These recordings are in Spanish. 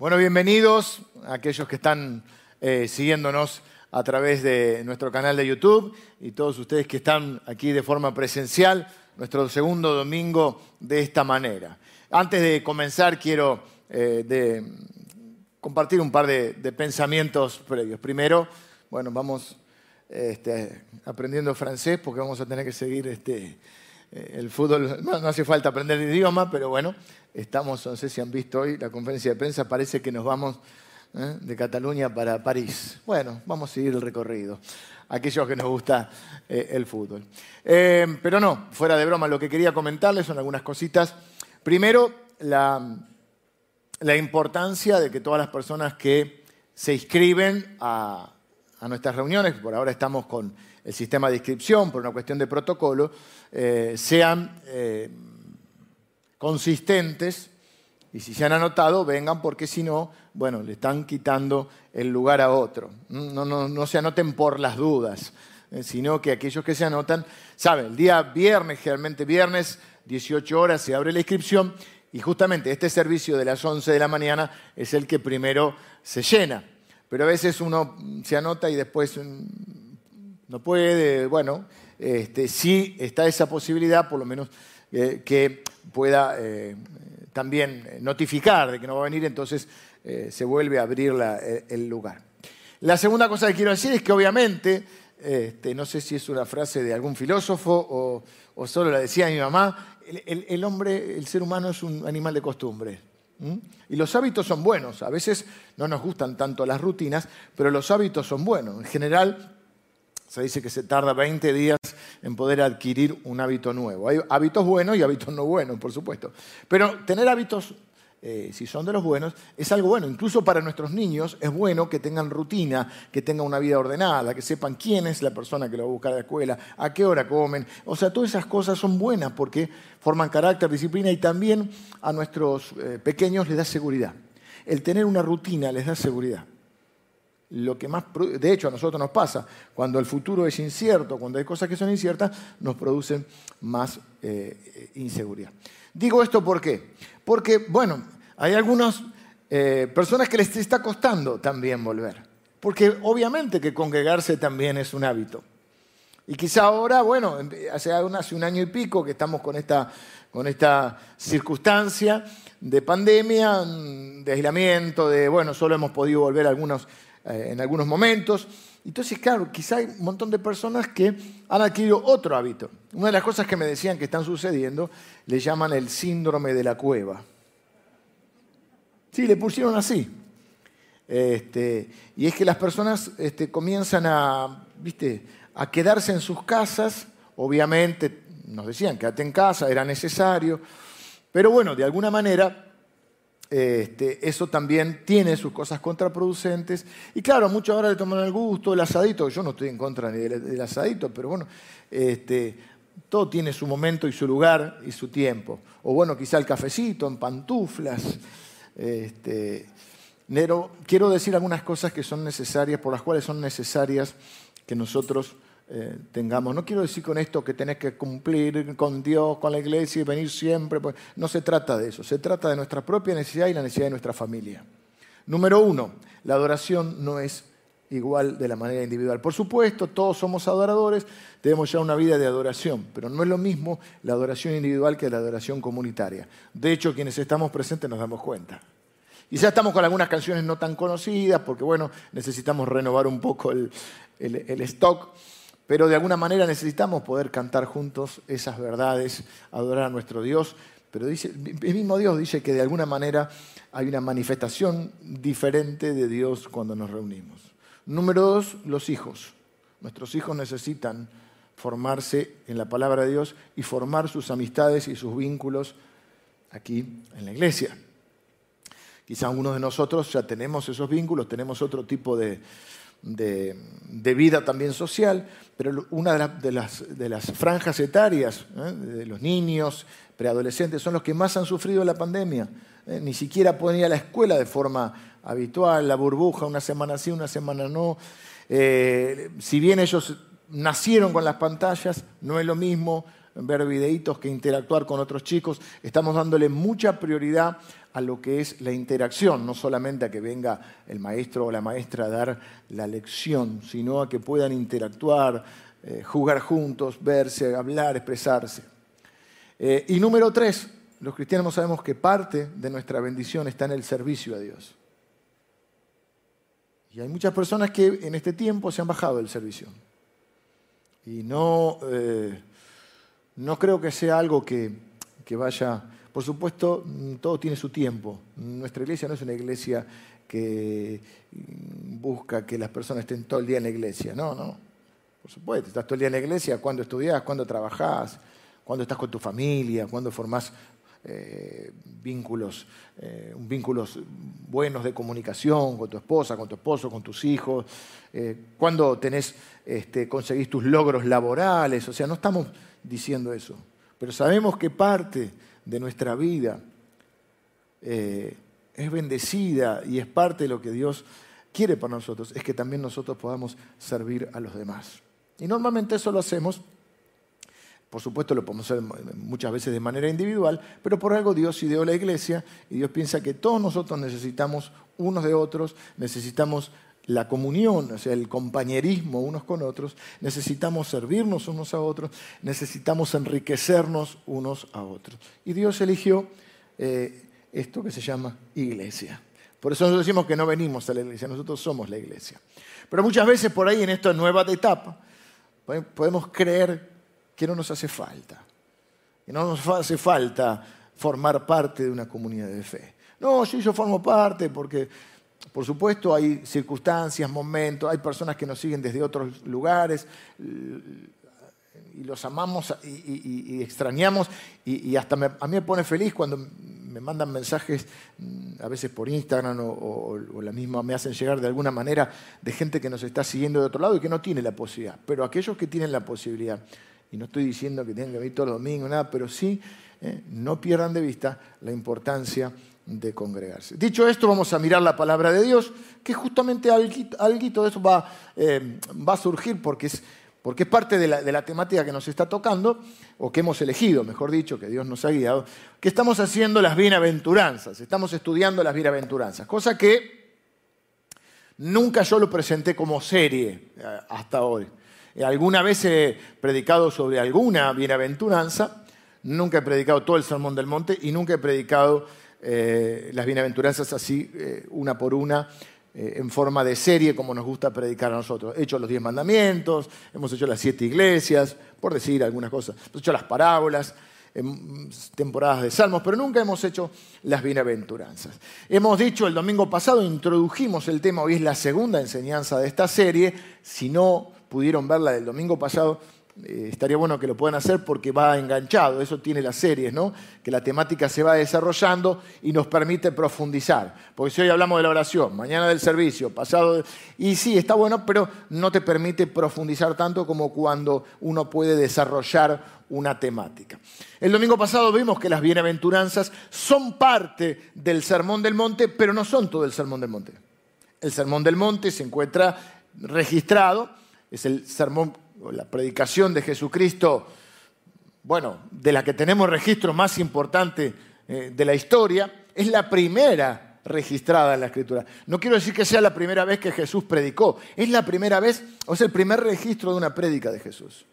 Bueno, bienvenidos a aquellos que están eh, siguiéndonos a través de nuestro canal de YouTube y todos ustedes que están aquí de forma presencial, nuestro segundo domingo de esta manera. Antes de comenzar, quiero eh, compartir un par de, pensamientos previos. Primero, bueno, vamos este, aprendiendo francés porque vamos a tener que seguir este, el fútbol, no, hace falta aprender el idioma, pero bueno, estamos, no sé si han visto hoy la conferencia de prensa, parece que nos vamos ¿eh? de Cataluña para París. Bueno, vamos a seguir el recorrido, aquellos que nos gusta eh, el fútbol. pero no, fuera de broma, lo que quería comentarles son algunas cositas. Primero, la, importancia de que todas las personas que se inscriben a nuestras reuniones, por ahora estamos con el sistema de inscripción por una cuestión de protocolo, eh, sean eh, consistentes y si se han anotado, vengan porque si no, bueno, le están quitando el lugar a otro. No, no, se anoten por las dudas, eh, sino que aquellos que se anotan, saben, el día viernes, generalmente viernes, 18 horas, se abre la inscripción y justamente este servicio de las 11 de la mañana es el que primero se llena. Pero a veces uno se anota y después mm, no puede, bueno, este, sí está esa posibilidad, por lo menos eh, que pueda eh, también notificar de que no va a venir, entonces eh, se vuelve a abrir el lugar. La segunda cosa que quiero decir es que obviamente, este, no sé si es una frase de algún filósofo o, solo la decía mi mamá, el, hombre, el ser humano es un animal de costumbre. Y los hábitos son buenos. A veces no nos gustan tanto las rutinas, pero los hábitos son buenos. En general, se dice que se tarda 20 días en poder adquirir un hábito nuevo. Hay hábitos buenos y hábitos no buenos, por supuesto. Pero tener hábitos, eh, si son de los buenos, es algo bueno. Incluso para nuestros niños es bueno que tengan rutina, que tengan una vida ordenada, que sepan quién es la persona que lo va a buscar a la escuela, a qué hora comen. O sea, todas esas cosas son buenas porque forman carácter, disciplina y también a nuestros eh, pequeños les da seguridad. El tener una rutina les da seguridad lo que más, de hecho a nosotros nos pasa, cuando el futuro es incierto, cuando hay cosas que son inciertas, nos producen más eh, inseguridad. Digo esto ¿por qué? Porque, bueno, hay algunas eh, personas que les está costando también volver, porque obviamente que congregarse también es un hábito. Y quizá ahora, bueno, hace, hace un año y pico que estamos con esta, con esta circunstancia de pandemia, de aislamiento, de, bueno, solo hemos podido volver algunos eh, en algunos momentos. Entonces, claro, quizá hay un montón de personas que han adquirido otro hábito. Una de las cosas que me decían que están sucediendo le llaman el síndrome de la cueva. Sí, le pusieron así. Este, y es que las personas este, comienzan a, ¿viste? a quedarse en sus casas. Obviamente, nos decían, quédate en casa, era necesario. Pero bueno, de alguna manera este, eso también tiene sus cosas contraproducentes. Y claro, muchos ahora le toman el gusto, el asadito, yo no estoy en contra ni del, asadito, pero bueno, este, todo tiene su momento y su lugar y su tiempo. O bueno, quizá el cafecito en pantuflas. Este, quiero decir algunas cosas que son necesarias, por las cuales son necesarias que nosotros eh, tengamos. No quiero decir con esto que tenés que cumplir con Dios, con la iglesia y venir siempre. Pues, no se trata de eso. Se trata de nuestra propia necesidad y la necesidad de nuestra familia. Número uno, la adoración no es igual de la manera individual. Por supuesto, todos somos adoradores, debemos llevar una vida de adoración, pero no es lo mismo la adoración individual que la adoración comunitaria. De hecho, quienes estamos presentes nos damos cuenta. Y ya estamos con algunas canciones no tan conocidas, porque bueno, necesitamos renovar un poco el, el stock pero de alguna manera necesitamos poder cantar juntos esas verdades, adorar a nuestro Dios. Pero dice, el mismo Dios dice que de alguna manera hay una manifestación diferente de Dios cuando nos reunimos. Número dos, los hijos. Nuestros hijos necesitan formarse en la palabra de Dios y formar sus amistades y sus vínculos aquí en la iglesia. Quizá algunos de nosotros ya tenemos esos vínculos, tenemos otro tipo de, de, vida también social, pero una de, las, franjas etarias ¿eh? de los niños, preadolescentes, son los que más han sufrido la pandemia. ¿eh? Ni siquiera pueden ir a la escuela de forma habitual, la burbuja, una semana sí, una semana no. Eh, si bien ellos nacieron con las pantallas, no es lo mismo ver videitos que interactuar con otros chicos. Estamos dándole mucha prioridad a lo que es la interacción, no solamente a que venga el maestro o la maestra a dar la lección, sino a que puedan interactuar, eh, jugar juntos, verse, hablar, expresarse. Eh, y número tres, los cristianos sabemos que parte de nuestra bendición está en el servicio a Dios. Y hay muchas personas que en este tiempo se han bajado del servicio. Y no, eh, no creo que sea algo que, que vaya... Por supuesto, todo tiene su tiempo. Nuestra iglesia no es una iglesia que busca que las personas estén todo el día en la iglesia. No, no. Por supuesto, estás todo el día en la iglesia cuando estudias, cuando trabajás, cuando estás con tu familia, cuando formás eh, vínculos, eh, vínculos buenos de comunicación con tu esposa, con tu esposo, con tus hijos, eh, cuando tenés, este, conseguís tus logros laborales, o sea, no estamos diciendo eso, pero sabemos que parte de nuestra vida es bendecida y es parte de lo que Dios quiere para nosotros, es que también nosotros podamos servir a los demás. Y normalmente eso lo hacemos por supuesto lo podemos hacer muchas veces de manera individual, pero por algo Dios ideó la iglesia y Dios piensa que todos nosotros necesitamos unos de otros, necesitamos la comunión, o sea, el compañerismo unos con otros, necesitamos servirnos unos a otros, necesitamos enriquecernos unos a otros. Y Dios eligió eh, esto que se llama iglesia. Por eso nosotros decimos que no venimos a la iglesia, nosotros somos la iglesia. Pero muchas veces por ahí en esta nueva etapa podemos creer que no nos hace falta. Que no nos hace falta formar parte de una comunidad de fe. No, sí, yo formo parte porque, por supuesto, hay circunstancias, momentos, hay personas que nos siguen desde otros lugares y los amamos y, extrañamos y, hasta a mí me pone feliz cuando me mandan mensajes mm, a veces por Instagram o, la misma me hacen llegar de alguna manera de gente que nos está siguiendo de otro lado y que no tiene la posibilidad. Pero aquellos que tienen la posibilidad, y no estoy diciendo que tengan que venir todos los domingos, nada, pero sí eh, no pierdan de vista la importancia de congregarse. Dicho esto, vamos a mirar la palabra de Dios, que justamente algo de eso va, eh, va a surgir porque es, porque es parte de la, de la, temática que nos está tocando, o que hemos elegido, mejor dicho, que Dios nos ha guiado, que estamos haciendo las bienaventuranzas, estamos estudiando las bienaventuranzas, cosa que nunca yo lo presenté como serie eh, hasta hoy. Eh, alguna vez he predicado sobre alguna bienaventuranza, nunca he predicado todo el Sermón del Monte y nunca he predicado eh, las bienaventuranzas así, eh, una por una, en forma de serie, como nos gusta predicar a nosotros. He hecho los diez mandamientos, hemos hecho las siete iglesias, por decir algunas cosas. Hemos hecho las parábolas, temporadas de salmos, pero nunca hemos hecho las bienaventuranzas. Hemos dicho el domingo pasado, introdujimos el tema, hoy es la segunda enseñanza de esta serie, si no pudieron verla del domingo pasado, eh, estaría bueno que lo puedan hacer porque va enganchado, eso tiene las series, ¿no? Que la temática se va desarrollando y nos permite profundizar. Porque si hoy hablamos de la oración, mañana del servicio, pasado... Y sí, está bueno, pero no te permite profundizar tanto como cuando uno puede desarrollar una temática. El domingo pasado vimos que las bienaventuranzas son parte del Sermón del Monte, pero no son todo el Sermón del Monte. El Sermón del Monte se encuentra registrado es el sermón la predicación de Jesucristo, bueno, de la que tenemos registro más importante eh, de la historia, es la primera registrada en la Escritura. No quiero decir que sea la primera vez que Jesús predicó, es la primera vez, o es el primer registro de una prédica de Jesús.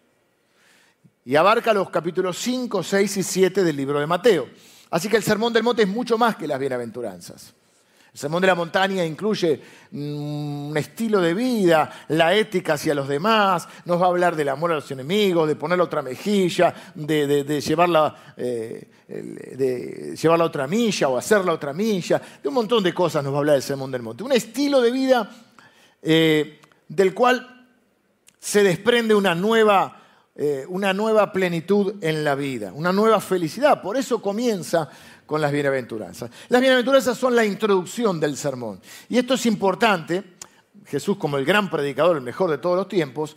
Y abarca los capítulos 5, 6 y 7 del libro de Mateo. Así que el Sermón del Monte es mucho más que las bienaventuranzas. El sermón de la montaña incluye mm, un estilo de vida, la ética hacia los demás, nos va a hablar del amor a los enemigos, de poner la otra mejilla, de, eh, de llevar la otra milla o hacer la otra milla, de un montón de cosas nos va a hablar el sermón del monte. Un estilo de vida eh, del cual se desprende eh, una nueva plenitud en la vida, una nueva felicidad. Por eso comienza con las bienaventuranzas. Las bienaventuranzas son la introducción del sermón. Y esto es importante. Jesús, como el gran predicador, el mejor de todos los tiempos,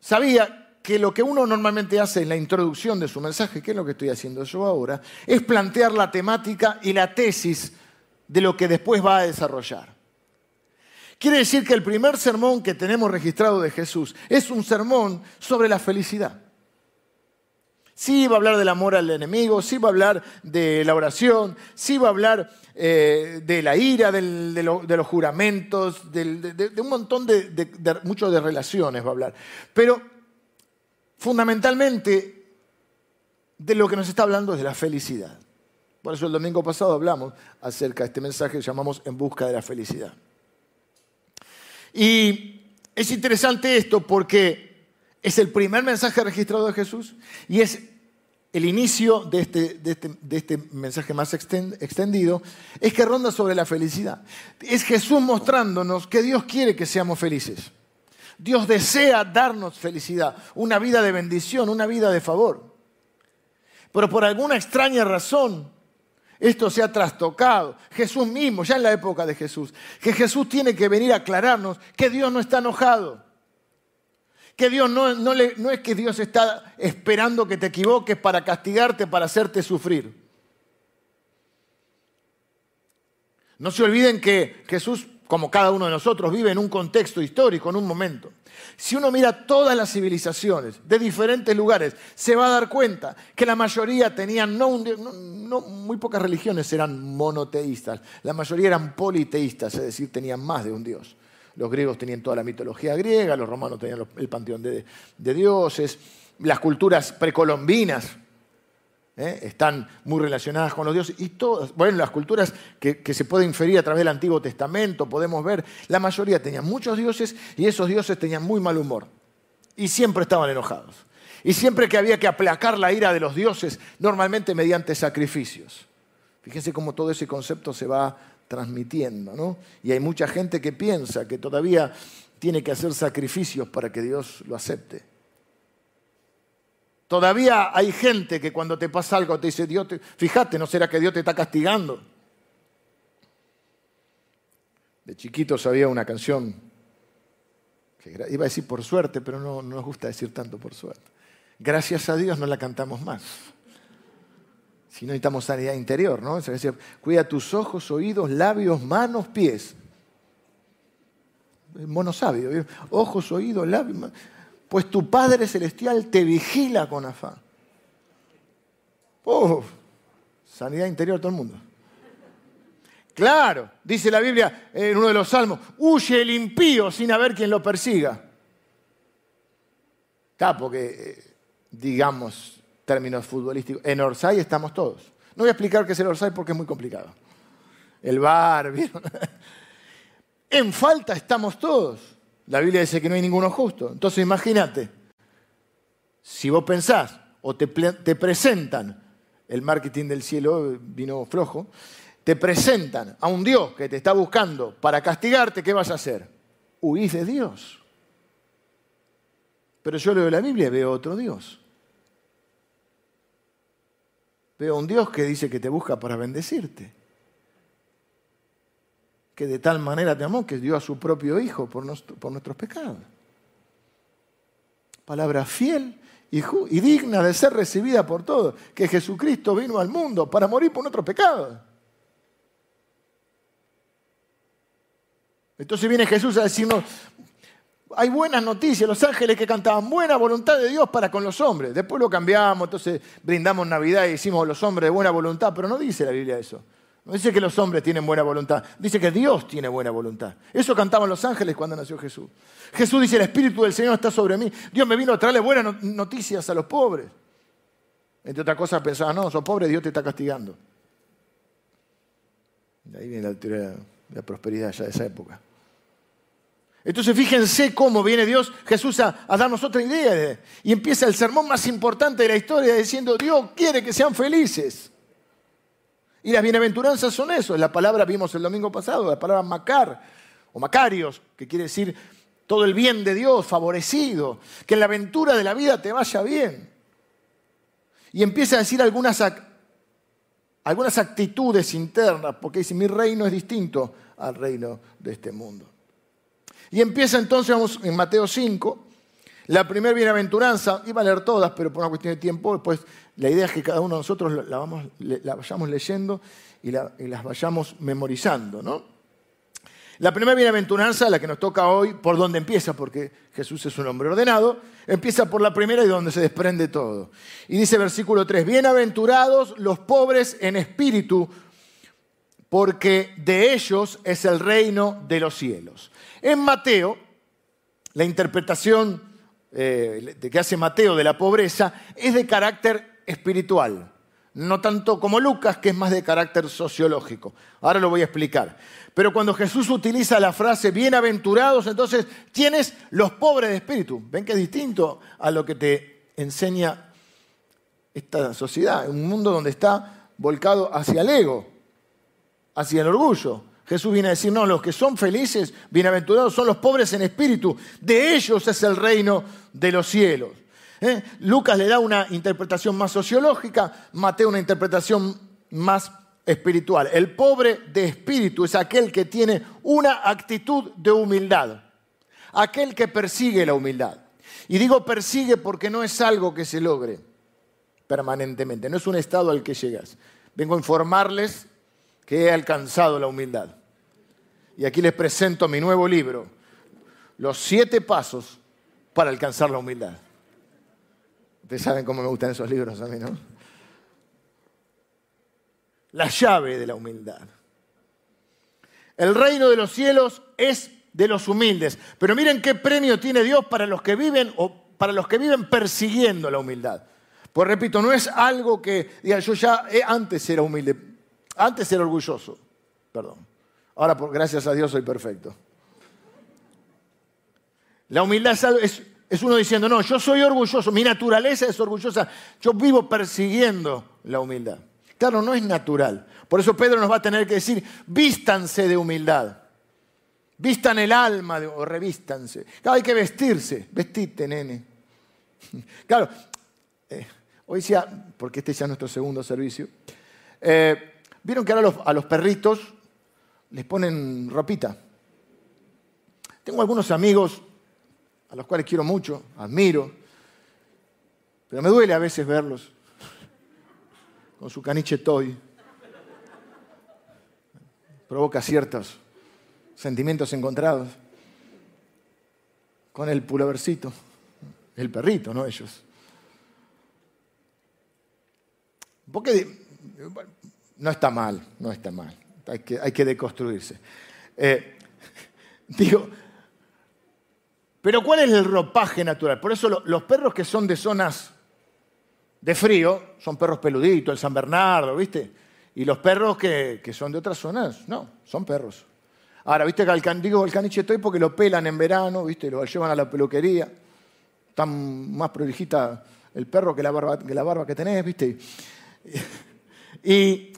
sabía que lo que uno normalmente hace en la introducción de su mensaje, que es lo que estoy haciendo yo ahora, es plantear la temática y la tesis de lo que después va a desarrollar. Quiere decir que el primer sermón que tenemos registrado de Jesús es un sermón sobre la felicidad. Sí va a hablar del amor al enemigo, sí va a hablar de la oración, sí va a hablar eh, de la ira, de, los juramentos, de, un montón de, mucho de relaciones va a hablar. Pero fundamentalmente de lo que nos está hablando es de la felicidad. Por eso el domingo pasado hablamos acerca de este mensaje que llamamos En busca de la felicidad. Y es interesante esto porque es el primer mensaje registrado de Jesús y es el inicio de este, de este, este mensaje más extendido, es que ronda sobre la felicidad. Es Jesús mostrándonos que Dios quiere que seamos felices. Dios desea darnos felicidad, una vida de bendición, una vida de favor. Pero por alguna extraña razón, esto se ha trastocado. Jesús mismo, ya en la época de Jesús, que Jesús tiene que venir a aclararnos que Dios no está enojado. Que Dios no, no, no es que Dios está esperando que te equivoques para castigarte, para hacerte sufrir. No se olviden que Jesús, como cada uno de nosotros, vive en un contexto histórico, en un momento. Si uno mira todas las civilizaciones de diferentes lugares, se va a dar cuenta que la mayoría tenían, no, no, muy pocas religiones eran monoteístas, la mayoría eran politeístas, es decir, tenían más de un dios. Los griegos tenían toda la mitología griega, los romanos tenían el panteón de, dioses, las culturas precolombinas ¿eh? están muy relacionadas con los dioses y todas, bueno, las culturas que, que, se puede inferir a través del Antiguo Testamento, podemos ver, la mayoría tenían muchos dioses y esos dioses tenían muy mal humor y siempre estaban enojados. Y siempre que había que aplacar la ira de los dioses, normalmente mediante sacrificios. Fíjense cómo todo ese concepto se va transmitiendo, ¿no? Y hay mucha gente que piensa que todavía tiene que hacer sacrificios para que Dios lo acepte. Todavía hay gente que cuando te pasa algo te dice, Dios, fíjate, ¿no será que Dios te está castigando? De chiquitos había una canción, que iba a decir por suerte, pero no, no nos gusta decir tanto por suerte. Gracias a Dios no la cantamos más. Si no necesitamos sanidad interior, ¿no? Cuida tus ojos, oídos, labios, manos, pies. Mono sabio, ojos, oídos, labios, pues tu Padre Celestial te vigila con afán. Oh, sanidad interior todo el mundo. Claro, dice la Biblia en uno de los salmos, huye el impío sin haber quien lo persiga. Claro, porque, eh, digamos, términos futbolísticos. En Orsay estamos todos. No voy a explicar qué es el Orsay porque es muy complicado. El bar, En falta estamos todos. La Biblia dice que no hay ninguno justo. Entonces imagínate, si vos pensás o te, te presentan, el marketing del cielo vino flojo, te presentan a un Dios que te está buscando para castigarte, ¿qué vas a hacer? Huís de Dios. Pero yo leo la Biblia y veo otro Dios. Veo a un Dios que dice que te busca para bendecirte. Que de tal manera te amó que dio a su propio Hijo por, nuestros pecados. Palabra fiel y, y, digna de ser recibida por todos. Que Jesucristo vino al mundo para morir por nuestros pecados. Entonces viene Jesús a decirnos, hay buenas noticias, los ángeles que cantaban buena voluntad de Dios para con los hombres. Después lo cambiamos, entonces brindamos Navidad y decimos los hombres de buena voluntad, pero no dice la Biblia eso. No dice que los hombres tienen buena voluntad, dice que Dios tiene buena voluntad. Eso cantaban los ángeles cuando nació Jesús. Jesús dice, el Espíritu del Señor está sobre mí. Dios me vino a traerle buenas noticias a los pobres. Entre otras cosas pensaba, no, sos pobre, Dios te está castigando. Ahí viene la teoría de la prosperidad ya de esa época. Entonces fíjense cómo viene Dios, Jesús, a, darnos otra idea. y empieza el sermón más importante de la historia diciendo, Dios quiere que sean felices. Y las bienaventuranzas son eso. La palabra vimos el domingo pasado, la palabra macar o macarios, que quiere decir todo el bien de Dios, favorecido, que en la aventura de la vida te vaya bien. Y empieza a decir algunas, algunas actitudes internas, porque dice, mi reino es distinto al reino de este mundo. Y empieza entonces, vamos en Mateo 5, la primera bienaventuranza, iba a leer todas, pero por una cuestión de tiempo, después la idea es que cada uno de nosotros la, la vayamos leyendo y, las vayamos memorizando. ¿no? La primera bienaventuranza, la que nos toca hoy, por dónde empieza, porque Jesús es un hombre ordenado, empieza por la primera y donde se desprende todo. Y dice versículo 3, bienaventurados los pobres en espíritu, porque de ellos es el reino de los cielos. En Mateo, la interpretación eh, que hace Mateo de la pobreza es de carácter espiritual no tanto como Lucas, que es más de carácter sociológico. Ahora lo voy a explicar. Pero cuando Jesús utiliza la frase bienaventurados, entonces tienes los pobres de espíritu. ¿Ven que es distinto a lo que te enseña esta sociedad? Un mundo donde está volcado hacia el ego, hacia el orgullo. Jesús viene a decir, no, los que son felices, bienaventurados, son los pobres en espíritu. De ellos es el reino de los cielos. ¿eh? Lucas le da una interpretación más sociológica, Mateo una interpretación más espiritual. El pobre de espíritu es aquel que tiene una actitud de humildad, aquel que persigue la humildad. Y digo persigue porque no es algo que se logre permanentemente, no es un estado al que llegas. Vengo a informarles que he alcanzado la humildad. Y aquí les presento mi nuevo libro, Los siete pasos para alcanzar la humildad. Ustedes saben cómo me gustan esos libros a mí, ¿no? La llave de la humildad. El reino de los cielos es de los humildes. Pero miren qué premio tiene Dios para los que viven o para los que viven persiguiendo la humildad. Pues repito, no es algo que diga, yo ya eh, antes era humilde, antes era orgulloso, perdón. Ahora, gracias a Dios, soy perfecto. La humildad es, es uno diciendo, no, yo soy orgulloso, mi naturaleza es orgullosa, yo vivo persiguiendo la humildad. Claro, no es natural. Por eso Pedro nos va a tener que decir, vístanse de humildad. Vistan el alma o revístanse. Claro, hay que vestirse. Vestite, nene. Claro, eh, hoy decía, porque este ya es nuestro segundo servicio, eh, vieron que ahora a los perritos les ponen ropita. Tengo algunos amigos a los cuales quiero mucho, admiro, pero me duele a veces verlos con su caniche toy. Provoca ciertos sentimientos encontrados. Con el pulovercito, el perrito, no ellos. Porque no está mal, no está mal. Hay que, hay que deconstruirse. Eh, digo, pero ¿cuál es el ropaje natural? Por eso los perros que son de zonas de frío son perros peluditos, el San Bernardo, ¿viste? Y los perros que, son de otras zonas, no, son perros. Ahora, ¿viste que digo el caniche estoy porque lo pelan en verano, ¿viste? Lo llevan a la peluquería. Tan más prolijita el perro que la barba que, la barba que tenés, ¿viste? Y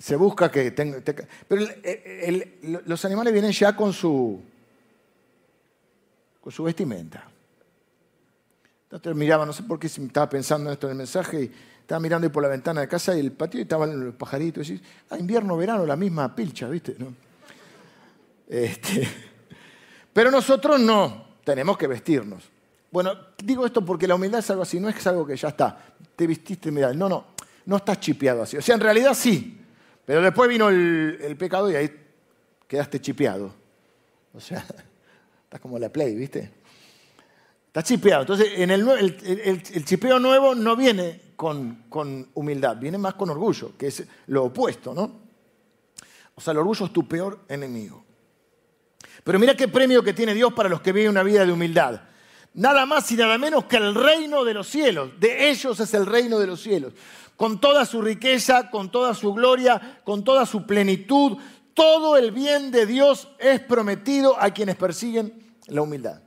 se busca que tenga... Pero los animales vienen ya con su con su vestimenta. Entonces miraba, no sé por qué estaba pensando en esto en el mensaje, y estaba mirando por la ventana de casa y el patio y estaban los pajaritos. Y ah, invierno, verano, la misma pilcha, ¿viste? Este, pero nosotros no, tenemos que vestirnos. Bueno, digo esto porque la humildad es algo así, no es algo que ya está, te vististe, mira, no, no, no estás chipeado así. O sea, en realidad sí, pero después vino el, pecado y ahí quedaste chipeado. O sea, Estás como la Play, ¿viste? Está chipeado. Entonces, en el, el, chipeo nuevo no viene con, con, humildad, viene más con orgullo, que es lo opuesto, ¿no? O sea, el orgullo es tu peor enemigo. Pero mira qué premio que tiene Dios para los que viven una vida de humildad. Nada más y nada menos que el reino de los cielos. De ellos es el reino de los cielos. Con toda su riqueza, con toda su gloria, con toda su plenitud, todo el bien de Dios es prometido a quienes persiguen la humildad.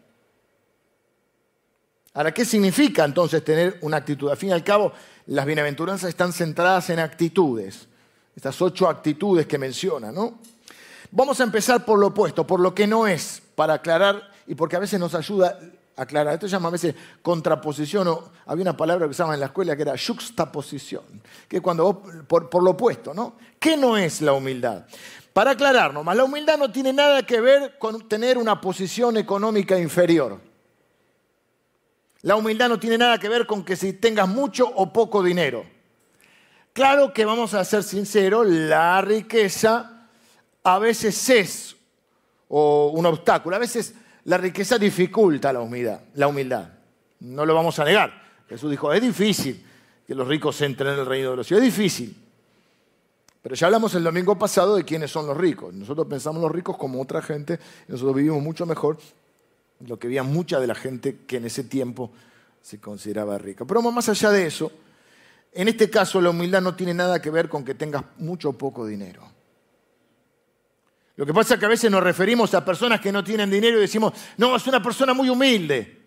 Ahora, ¿qué significa entonces tener una actitud? Al fin y al cabo, las bienaventuranzas están centradas en actitudes, estas ocho actitudes que menciona, ¿no? Vamos a empezar por lo opuesto, por lo que no es, para aclarar y porque a veces nos ayuda aclarar. Esto se llama a veces contraposición, había una palabra que llama en la escuela que era juxtaposición, que cuando por, por lo opuesto, ¿no? ¿Qué no es la humildad? Para aclarar nomás, la humildad no tiene nada que ver con tener una posición económica inferior. La humildad no tiene nada que ver con que si tengas mucho o poco dinero. Claro que vamos a ser sinceros, la riqueza a veces es o un obstáculo. A veces la riqueza dificulta la humildad, la humildad. No lo vamos a negar. Jesús dijo, es difícil que los ricos entren en el reino de los cielos. Es difícil. Pero ya hablamos el domingo pasado de quiénes son los ricos. Nosotros pensamos los ricos como otra gente, nosotros vivimos mucho mejor lo que veía mucha de la gente que en ese tiempo se consideraba rica. Pero más allá de eso, en este caso la humildad no tiene nada que ver con que tengas mucho o poco dinero. Lo que pasa es que a veces nos referimos a personas que no tienen dinero y decimos, no, es una persona muy humilde.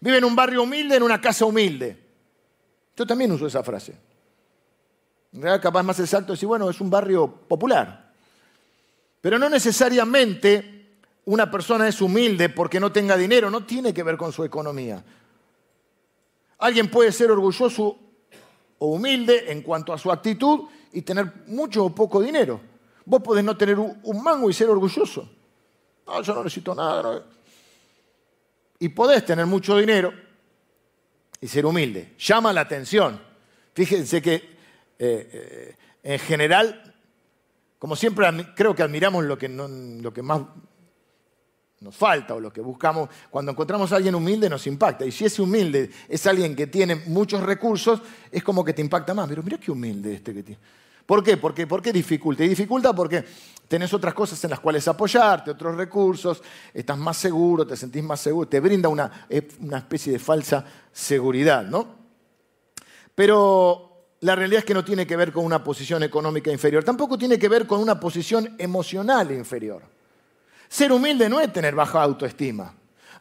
Vive en un barrio humilde, en una casa humilde. Yo también uso esa frase. En realidad, capaz más exacto decir, bueno, es un barrio popular. Pero no necesariamente una persona es humilde porque no tenga dinero, no tiene que ver con su economía. Alguien puede ser orgulloso o humilde en cuanto a su actitud y tener mucho o poco dinero. Vos podés no tener un mango y ser orgulloso. No, yo no necesito nada. Y podés tener mucho dinero y ser humilde. Llama la atención. Fíjense que eh, eh, en general, como siempre, creo que admiramos lo que, lo que más nos falta o lo que buscamos. Cuando encontramos a alguien humilde nos impacta. Y si ese humilde es alguien que tiene muchos recursos, es como que te impacta más. Pero mira qué humilde este que tiene. ¿Por qué? Porque, ¿Por dificulta? Y dificulta porque tenés otras cosas en las cuales apoyarte, otros recursos, estás más seguro, te sentís más seguro, te brinda una, eh, una especie de falsa seguridad, ¿no? Pero la realidad es que no tiene que ver con una posición económica inferior, tampoco tiene que ver con una posición emocional inferior. Ser humilde no es tener baja autoestima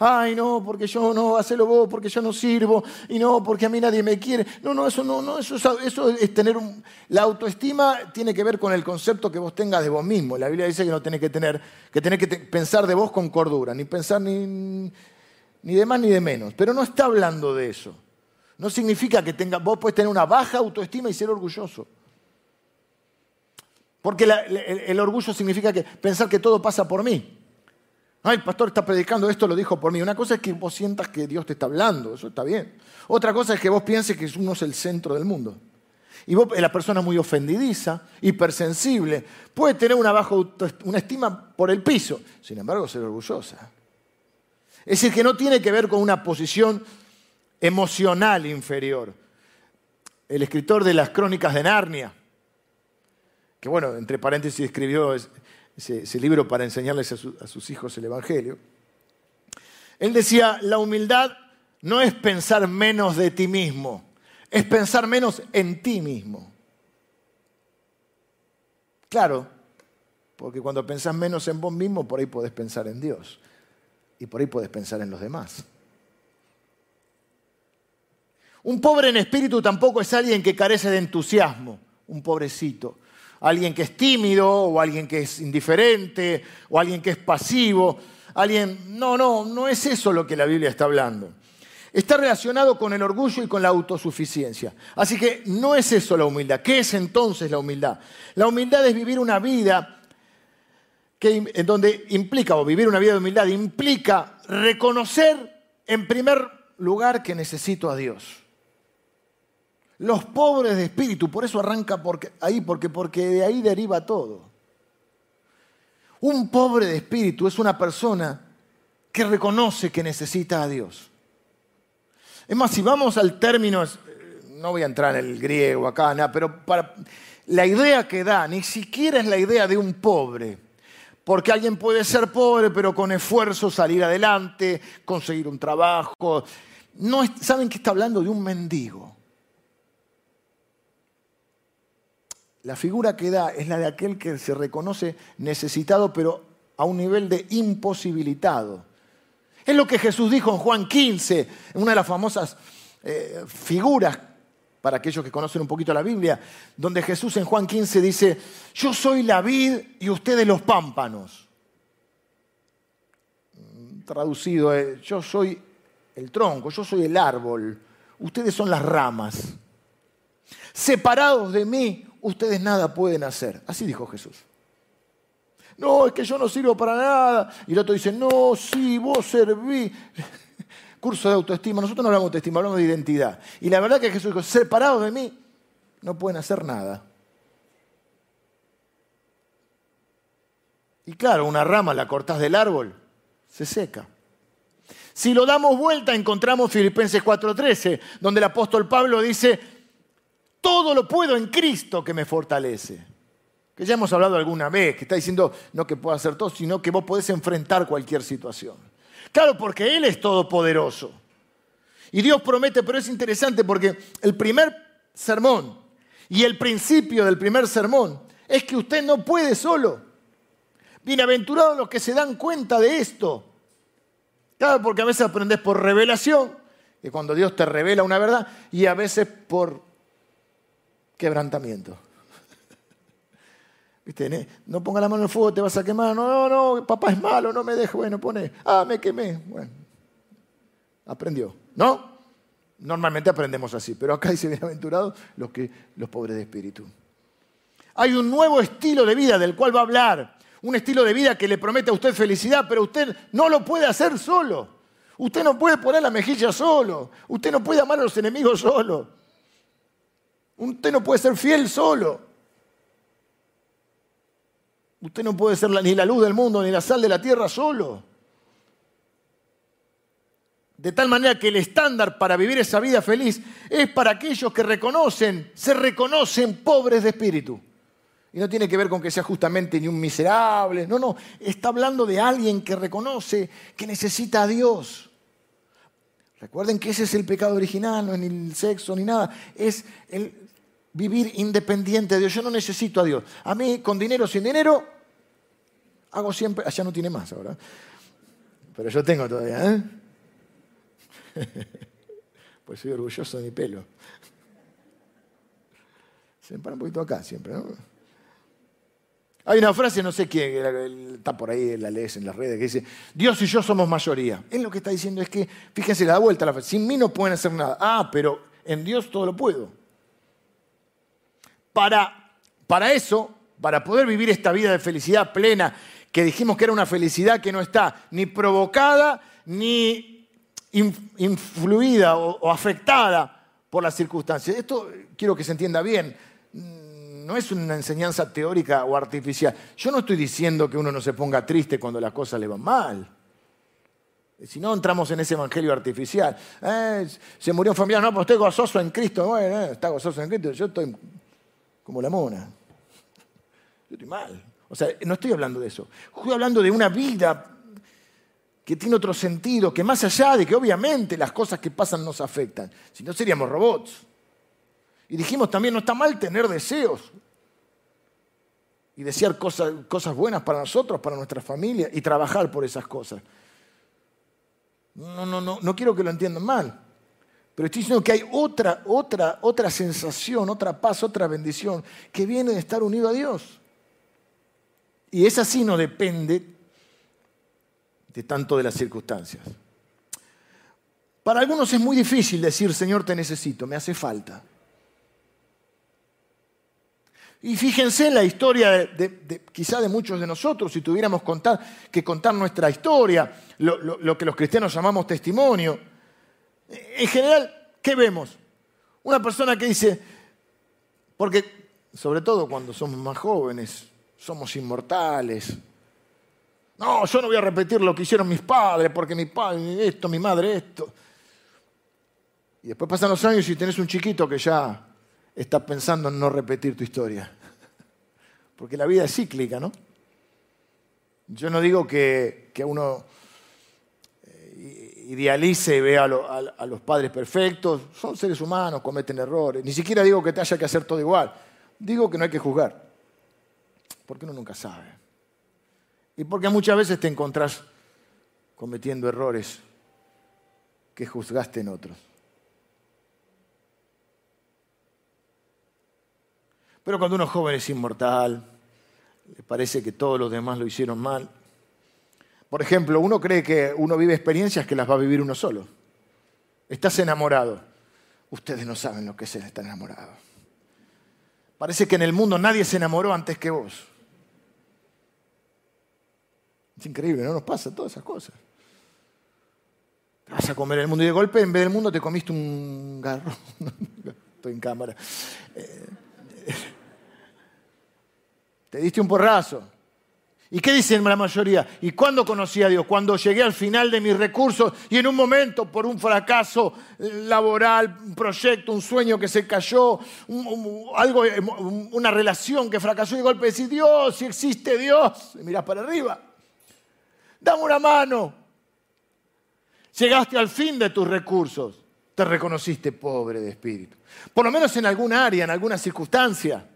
ay no, porque yo no, hacelo vos, porque yo no sirvo, y no, porque a mí nadie me quiere. No, no, eso no, no eso, es tener un... La autoestima tiene que ver con el concepto que vos tengas de vos mismo. La Biblia dice que no tenés que tener, que tenés que pensar de vos con cordura, ni pensar ni, ni de más ni de menos. Pero no está hablando de eso. No significa que tenga, vos puedes tener una baja autoestima y ser orgulloso. Porque el orgullo significa que pensar que todo pasa por mí. Ay, el pastor está predicando, esto lo dijo por mí. Una cosa es que vos sientas que Dios te está hablando, eso está bien. Otra cosa es que vos pienses que uno es el centro del mundo. Y vos, la persona muy ofendidiza, hipersensible, puede tener una baja una estima por el piso, sin embargo ser orgullosa. Es decir, que no tiene que ver con una posición emocional inferior. El escritor de las crónicas de Narnia, que bueno, entre paréntesis escribió ese, libro para enseñarles a, a sus hijos el Evangelio, él decía, la humildad no es pensar menos de ti mismo, es pensar menos en ti mismo. Claro, porque cuando pensás menos en vos mismo, por ahí podés pensar en Dios y por ahí podés pensar en los demás. Un pobre en espíritu tampoco es alguien que carece de entusiasmo, un pobrecito alguien que es tímido o alguien que es indiferente o alguien que es pasivo. Alguien, no, no, no es eso lo que la Biblia está hablando. Está relacionado con el orgullo y con la autosuficiencia. Así que no es eso la humildad. ¿Qué es entonces la humildad? La humildad es vivir una vida que, en donde implica, o vivir una vida de humildad, implica reconocer en primer lugar que necesito a Dios. Los pobres de espíritu, por eso arranca ahí, porque, de ahí deriva todo. Un pobre de espíritu es una persona que reconoce que necesita a Dios. Es más, si vamos al término, no voy a entrar en el griego acá, nada, pero la idea que da ni siquiera es la idea de un pobre. Porque alguien puede ser pobre, pero con esfuerzo salir adelante, conseguir un trabajo. No, ¿Saben que está hablando de un mendigo? La figura que da es la de aquel que se reconoce necesitado, pero a un nivel de imposibilitado. Es lo que Jesús dijo en Juan 15, en una de las famosas eh, figuras para aquellos que conocen un poquito la Biblia, donde Jesús en Juan 15 dice, yo soy la vid y ustedes los pámpanos. Traducido, yo soy el tronco, yo soy el árbol, ustedes son las ramas. Separados de mí, ustedes nada pueden hacer. Así dijo Jesús. No, es que yo no sirvo para nada. Y el otro dice, no, sí, vos serví. Curso de autoestima. Nosotros no hablamos de autoestima, hablamos de identidad. Y la verdad que Jesús dijo, separados de mí, no pueden hacer nada. Y claro, una rama la cortás del árbol, se seca. Si lo damos vuelta, encontramos Filipenses 4:13, donde el apóstol Pablo dice, todo lo puedo en Cristo que me fortalece. Que ya hemos hablado alguna vez, que está diciendo no que pueda hacer todo, sino que vos podés enfrentar cualquier situación. Claro, porque Él es todopoderoso. Y Dios promete, pero es interesante porque el primer sermón y el principio del primer sermón es que usted no puede solo. Bienaventurados los que se dan cuenta de esto. Claro, porque a veces aprendes por revelación, que cuando Dios te revela una verdad, y a veces por quebrantamiento. ¿Viste? No ponga la mano en el fuego, te vas a quemar. No, no, no, papá es malo, no me deje. Bueno, pone, ah, me quemé. Bueno, aprendió. ¿No? Normalmente aprendemos así, pero acá dice bienaventurados los, que, los pobres de espíritu. Hay un nuevo estilo de vida del cual va a hablar. Un estilo de vida que le promete a usted felicidad, pero usted no lo puede hacer solo. Usted no puede poner la mejilla solo. Usted no puede amar a los enemigos solo. Usted no puede ser fiel solo. Usted no puede ser ni la luz del mundo ni la sal de la tierra solo. De tal manera que el estándar para vivir esa vida feliz es para aquellos que reconocen, se reconocen pobres de espíritu. Y no tiene que ver con que sea justamente ni un miserable, no, no, está hablando de alguien que reconoce que necesita a Dios. Recuerden que ese es el pecado original, no es ni el sexo ni nada, es el vivir independiente de Dios. Yo no necesito a Dios. A mí, con dinero, sin dinero, hago siempre. Allá no tiene más ahora. Pero yo tengo todavía, ¿eh? Pues soy orgulloso de mi pelo. Se me para un poquito acá siempre, ¿no? Hay una frase, no sé quién, está por ahí, la lees en las redes, que dice, Dios y yo somos mayoría. Él lo que está diciendo es que, fíjense, le da vuelta la frase, sin mí no pueden hacer nada. Ah, pero en Dios todo lo puedo. Para, eso, para poder vivir esta vida de felicidad plena, que dijimos que era una felicidad que no está ni provocada ni influida o, afectada por las circunstancias. Esto quiero que se entienda bien. Mm, no es una enseñanza teórica o artificial. Yo no estoy diciendo que uno no se ponga triste cuando las cosas le van mal. Si no, entramos en ese evangelio artificial. Eh, se murió un familiar, no, pues estoy gozoso en Cristo. Bueno, eh, está gozoso en Cristo. Yo estoy como la mona. Yo estoy mal. O sea, no estoy hablando de eso. Estoy hablando de una vida que tiene otro sentido, que más allá de que obviamente las cosas que pasan nos afectan, si no seríamos robots. Y dijimos también, no está mal tener deseos y desear cosas, cosas buenas para nosotros, para nuestra familia y trabajar por esas cosas. No, no, no, no quiero que lo entiendan mal. Pero estoy diciendo que hay otra, otra, otra sensación, otra paz, otra bendición que viene de estar unido a Dios. Y esa sí no depende de tanto de las circunstancias. Para algunos es muy difícil decir, Señor, te necesito, me hace falta. Y fíjense en la historia de, quizá de muchos de nosotros, si tuviéramos que contar nuestra historia, lo que los cristianos llamamos testimonio. En general, ¿qué vemos? Una persona que dice, porque sobre todo cuando somos más jóvenes, somos inmortales. No, yo no voy a repetir lo que hicieron mis padres, porque mi padre esto, mi madre esto. Y después pasan los años y tenés un chiquito que ya está pensando en no repetir tu historia. Porque la vida es cíclica, ¿no? Yo no digo que, que uno eh, idealice y vea a, los padres perfectos. Son seres humanos, cometen errores. Ni siquiera digo que te haya que hacer todo igual. Digo que no hay que juzgar porque uno nunca sabe. Y porque muchas veces te encontrás cometiendo errores que juzgaste en otros. Pero cuando uno es joven es inmortal, le parece que todos los demás lo hicieron mal. Por ejemplo, uno cree que uno vive experiencias que las va a vivir uno solo. Estás enamorado. Ustedes no saben lo que es estar enamorado. Parece que en el mundo nadie se enamoró antes que vos. Es increíble, ¿no? Nos pasa todas esas cosas. vas a comer el mundo y de golpe en vez del mundo te comiste un garro. Estoy en cámara. Eh, te diste un porrazo. ¿Y qué dicen la mayoría? ¿Y cuándo conocí a Dios? Cuando llegué al final de mis recursos y en un momento por un fracaso eh, laboral, un proyecto, un sueño que se cayó, algo, una relación que fracasó y de golpe decís, Dios, si existe Dios, y mirás para arriba, dame una mano. Llegaste al fin de tus recursos, te reconociste pobre de espíritu. Por lo menos en alguna área, en alguna circunstancia.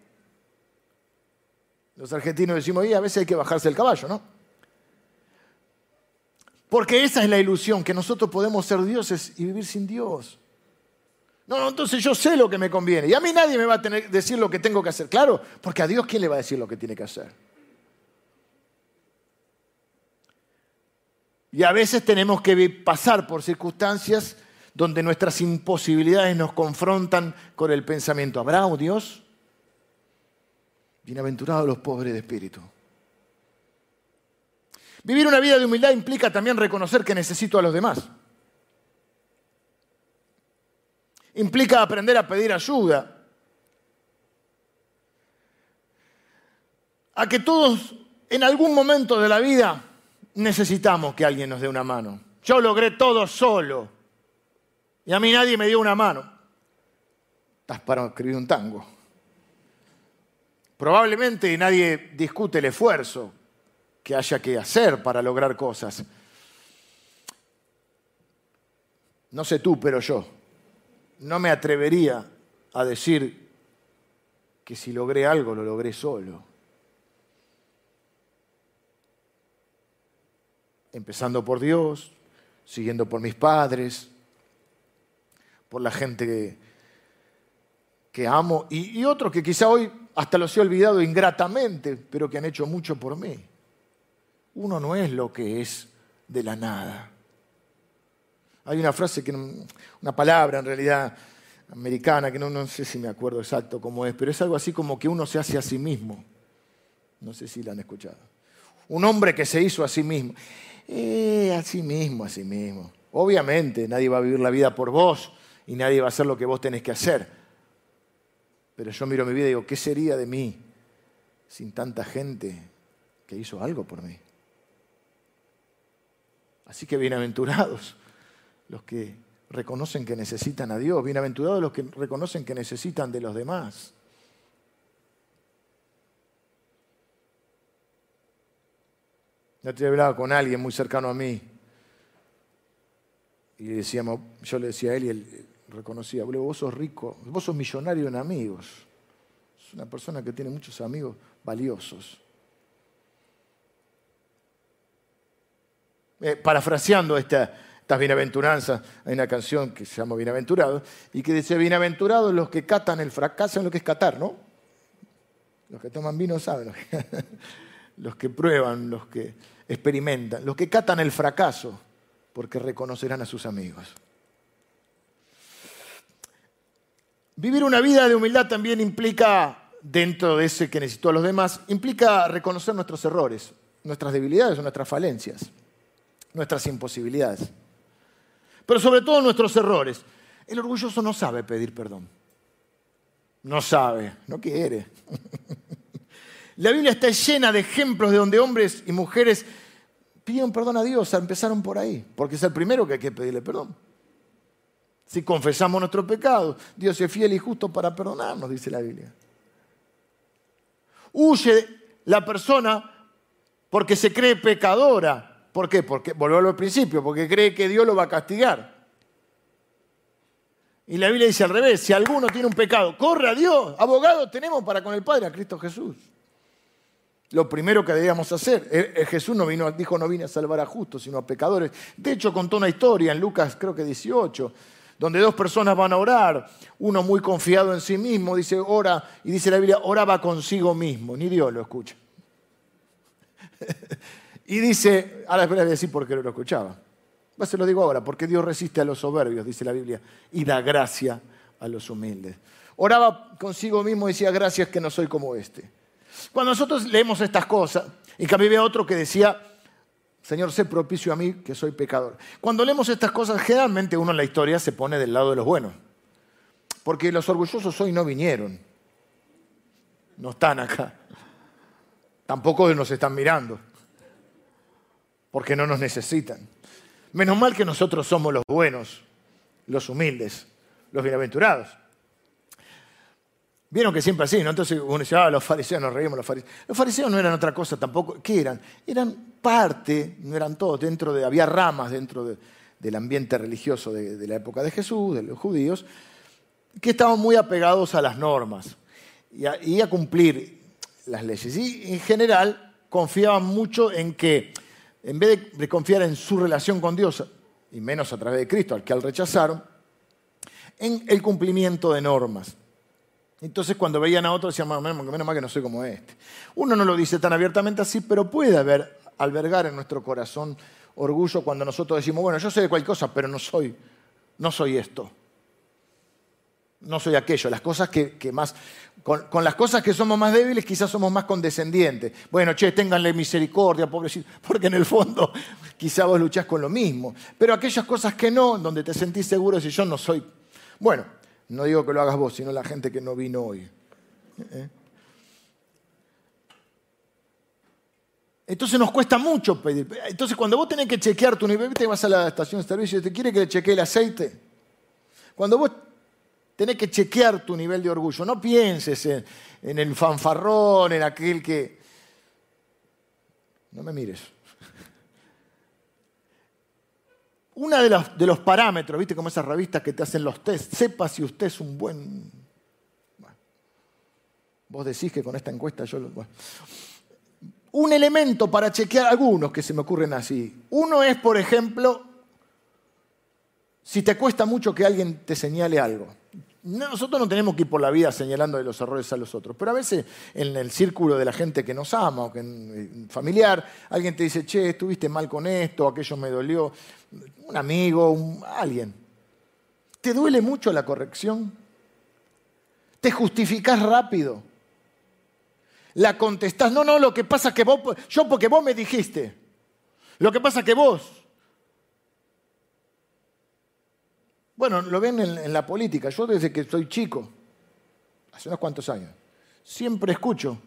Los argentinos decimos, y a veces hay que bajarse el caballo, ¿no? Porque esa es la ilusión, que nosotros podemos ser dioses y vivir sin Dios. No, no, entonces yo sé lo que me conviene. Y a mí nadie me va a tener decir lo que tengo que hacer. Claro, porque a Dios ¿quién le va a decir lo que tiene que hacer? Y a veces tenemos que pasar por circunstancias donde nuestras imposibilidades nos confrontan con el pensamiento, ¿habrá un Dios? Bienaventurados los pobres de espíritu. Vivir una vida de humildad implica también reconocer que necesito a los demás. Implica aprender a pedir ayuda. A que todos en algún momento de la vida necesitamos que alguien nos dé una mano. Yo logré todo solo y a mí nadie me dio una mano. Estás para escribir un tango. Probablemente nadie discute el esfuerzo que haya que hacer para lograr cosas. No sé tú, pero yo no me atrevería a decir que si logré algo lo logré solo. Empezando por Dios, siguiendo por mis padres, por la gente que, amo y, y otros que quizá hoy hasta los he olvidado ingratamente, pero que han hecho mucho por mí. Uno no es lo que es de la nada. Hay una frase, que una palabra en realidad americana, que no, sé si me acuerdo exacto cómo es, pero es algo así como que uno se hace a sí mismo. No sé si la han escuchado. Un hombre que se hizo a sí mismo. Eh, a sí mismo, a sí mismo. Obviamente nadie va a vivir la vida por vos y nadie va a hacer lo que vos tenés que hacer. Pero yo miro mi vida y digo, ¿qué sería de mí sin tanta gente que hizo algo por mí? Así que bienaventurados los que reconocen que necesitan a Dios, bienaventurados los que reconocen que necesitan de los demás. Yo te hablaba con alguien muy cercano a mí y decíamos, yo le decía a él y él, reconocía, vos sos rico, vos sos millonario en amigos. Es una persona que tiene muchos amigos valiosos. Eh, parafraseando esta, estas bienaventuranzas, hay una canción que se llama Bienaventurados y que dice, bienaventurados los que catan el fracaso, en lo que es catar, ¿no? Los que toman vino saben, los que prueban, los que experimentan, los que catan el fracaso, porque reconocerán a sus amigos. Vivir una vida de humildad también implica, dentro de ese que necesito a los demás, implica reconocer nuestros errores, nuestras debilidades nuestras falencias, nuestras imposibilidades. Pero sobre todo nuestros errores. El orgulloso no sabe pedir perdón. No sabe, no quiere. La Biblia está llena de ejemplos de donde hombres y mujeres pidieron perdón a Dios, empezaron por ahí, porque es el primero que hay que pedirle perdón. Si confesamos nuestro pecado, Dios es fiel y justo para perdonarnos, dice la Biblia. Huye la persona porque se cree pecadora. ¿Por qué? Porque, volvemos al principio, porque cree que Dios lo va a castigar. Y la Biblia dice al revés, si alguno tiene un pecado, corre a Dios, abogado tenemos para con el Padre, a Cristo Jesús. Lo primero que debíamos hacer, eh, eh, Jesús no vino, dijo no vine a salvar a justos, sino a pecadores. De hecho, contó una historia en Lucas creo que 18, donde dos personas van a orar, uno muy confiado en sí mismo, dice, ora, y dice la Biblia, oraba consigo mismo, ni Dios lo escucha. y dice, ahora voy a decir por qué no lo escuchaba. Pues se lo digo ahora, porque Dios resiste a los soberbios, dice la Biblia, y da gracia a los humildes. Oraba consigo mismo y decía, gracias que no soy como este. Cuando nosotros leemos estas cosas, y que había otro que decía, Señor, sé propicio a mí que soy pecador. Cuando leemos estas cosas, generalmente uno en la historia se pone del lado de los buenos. Porque los orgullosos hoy no vinieron. No están acá. Tampoco nos están mirando, porque no nos necesitan. Menos mal que nosotros somos los buenos, los humildes, los bienaventurados. Vieron que siempre así, ¿no? Entonces uno dice, ah, los fariseos, nos reímos los fariseos. Los fariseos no eran otra cosa tampoco. ¿Qué eran? Eran parte, no eran todos, dentro de, había ramas dentro del ambiente religioso de, la época de Jesús, de los judíos, que estaban muy apegados a las normas y a, cumplir las leyes. Y en general confiaban mucho en que, en vez de confiar en su relación con Dios, y menos a través de Cristo, al que al rechazaron, en el cumplimiento de normas. Entonces cuando veían a otros decían, menos mal que no soy como este. Uno no lo dice tan abiertamente así, pero puede haber, albergar en nuestro corazón orgullo cuando nosotros decimos, bueno, yo sé de cualquier cosa, pero no soy, no soy esto. No soy aquello. Las cosas que, más, con, las cosas que somos más débiles, quizás somos más condescendientes. Bueno, che, ténganle misericordia, pobrecito, porque en el fondo quizás vos luchás con lo mismo. Pero aquellas cosas que no, donde te sentís seguro, si yo no soy. Bueno, no digo que lo hagas vos, sino la gente que no vino hoy. ¿Eh? Entonces nos cuesta mucho pedir. Entonces cuando vos tenés que chequear tu nivel, te vas a la estación de servicio y te quiere que le chequee el aceite. Cuando vos tenés que chequear tu nivel de orgullo, no pienses en, en el fanfarrón, en aquel que... No me mires. Uno de los, parámetros, ¿viste? Como esas revistas que te hacen los test, sepa si usted es un buen... vos decís que con esta encuesta yo lo... Un elemento para chequear algunos que se me ocurren así. Uno es, por ejemplo, si te cuesta mucho que alguien te señale algo. Nosotros no tenemos que ir por la vida señalando de los errores a los otros, pero a veces en el círculo de la gente que nos ama o que en familiar, alguien te dice, che, estuviste mal con esto, aquello me dolió, un amigo, alguien. ¿Te duele mucho la corrección? ¿Te justificás rápido? La contestás, no, no, lo que pasa es que vos, yo porque vos me dijiste, lo que pasa es que vos, Bueno, lo ven en, la política. Yo desde que soy chico, hace unos cuantos años, siempre escucho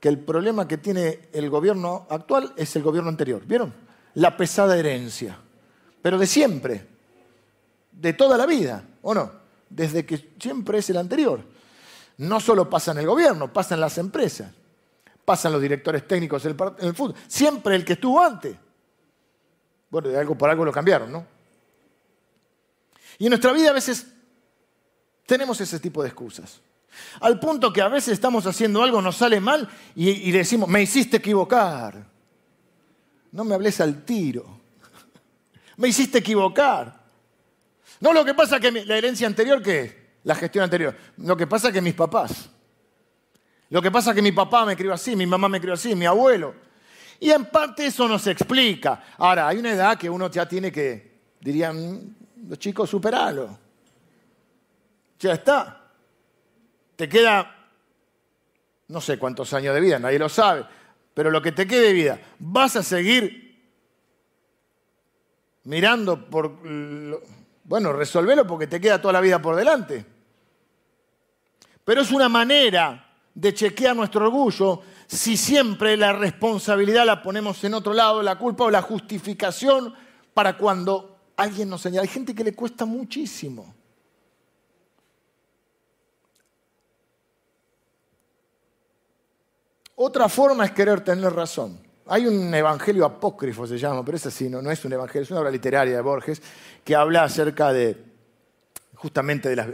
que el problema que tiene el gobierno actual es el gobierno anterior. ¿Vieron? La pesada herencia. Pero de siempre, de toda la vida, ¿o no? Desde que siempre es el anterior. No solo pasa en el gobierno, pasa en las empresas, pasan los directores técnicos en el fútbol. Siempre el que estuvo antes. Bueno, de algo por algo lo cambiaron, ¿no? Y en nuestra vida a veces tenemos ese tipo de excusas. Al punto que a veces estamos haciendo algo, nos sale mal y, decimos, me hiciste equivocar. No me hables al tiro. me hiciste equivocar. No, lo que pasa que la herencia anterior, ¿qué La gestión anterior. Lo que pasa que mis papás. Lo que pasa que mi papá me crió así, mi mamá me crió así, mi abuelo. Y en parte eso nos explica. Ahora, hay una edad que uno ya tiene que, dirían, los chicos, superalo. Ya está. Te queda, no sé cuántos años de vida, nadie lo sabe, pero lo que te quede de vida, vas a seguir mirando por... Bueno, resolvelo porque te queda toda la vida por delante. Pero es una manera de chequear nuestro orgullo si siempre la responsabilidad la ponemos en otro lado, la culpa o la justificación para cuando alguien nos señala. Hay gente que le cuesta muchísimo. Otra forma es querer tener razón. Hay un evangelio apócrifo, se llama, pero ese sí, no, no es un evangelio, es una obra literaria de Borges, que habla acerca de, justamente de las...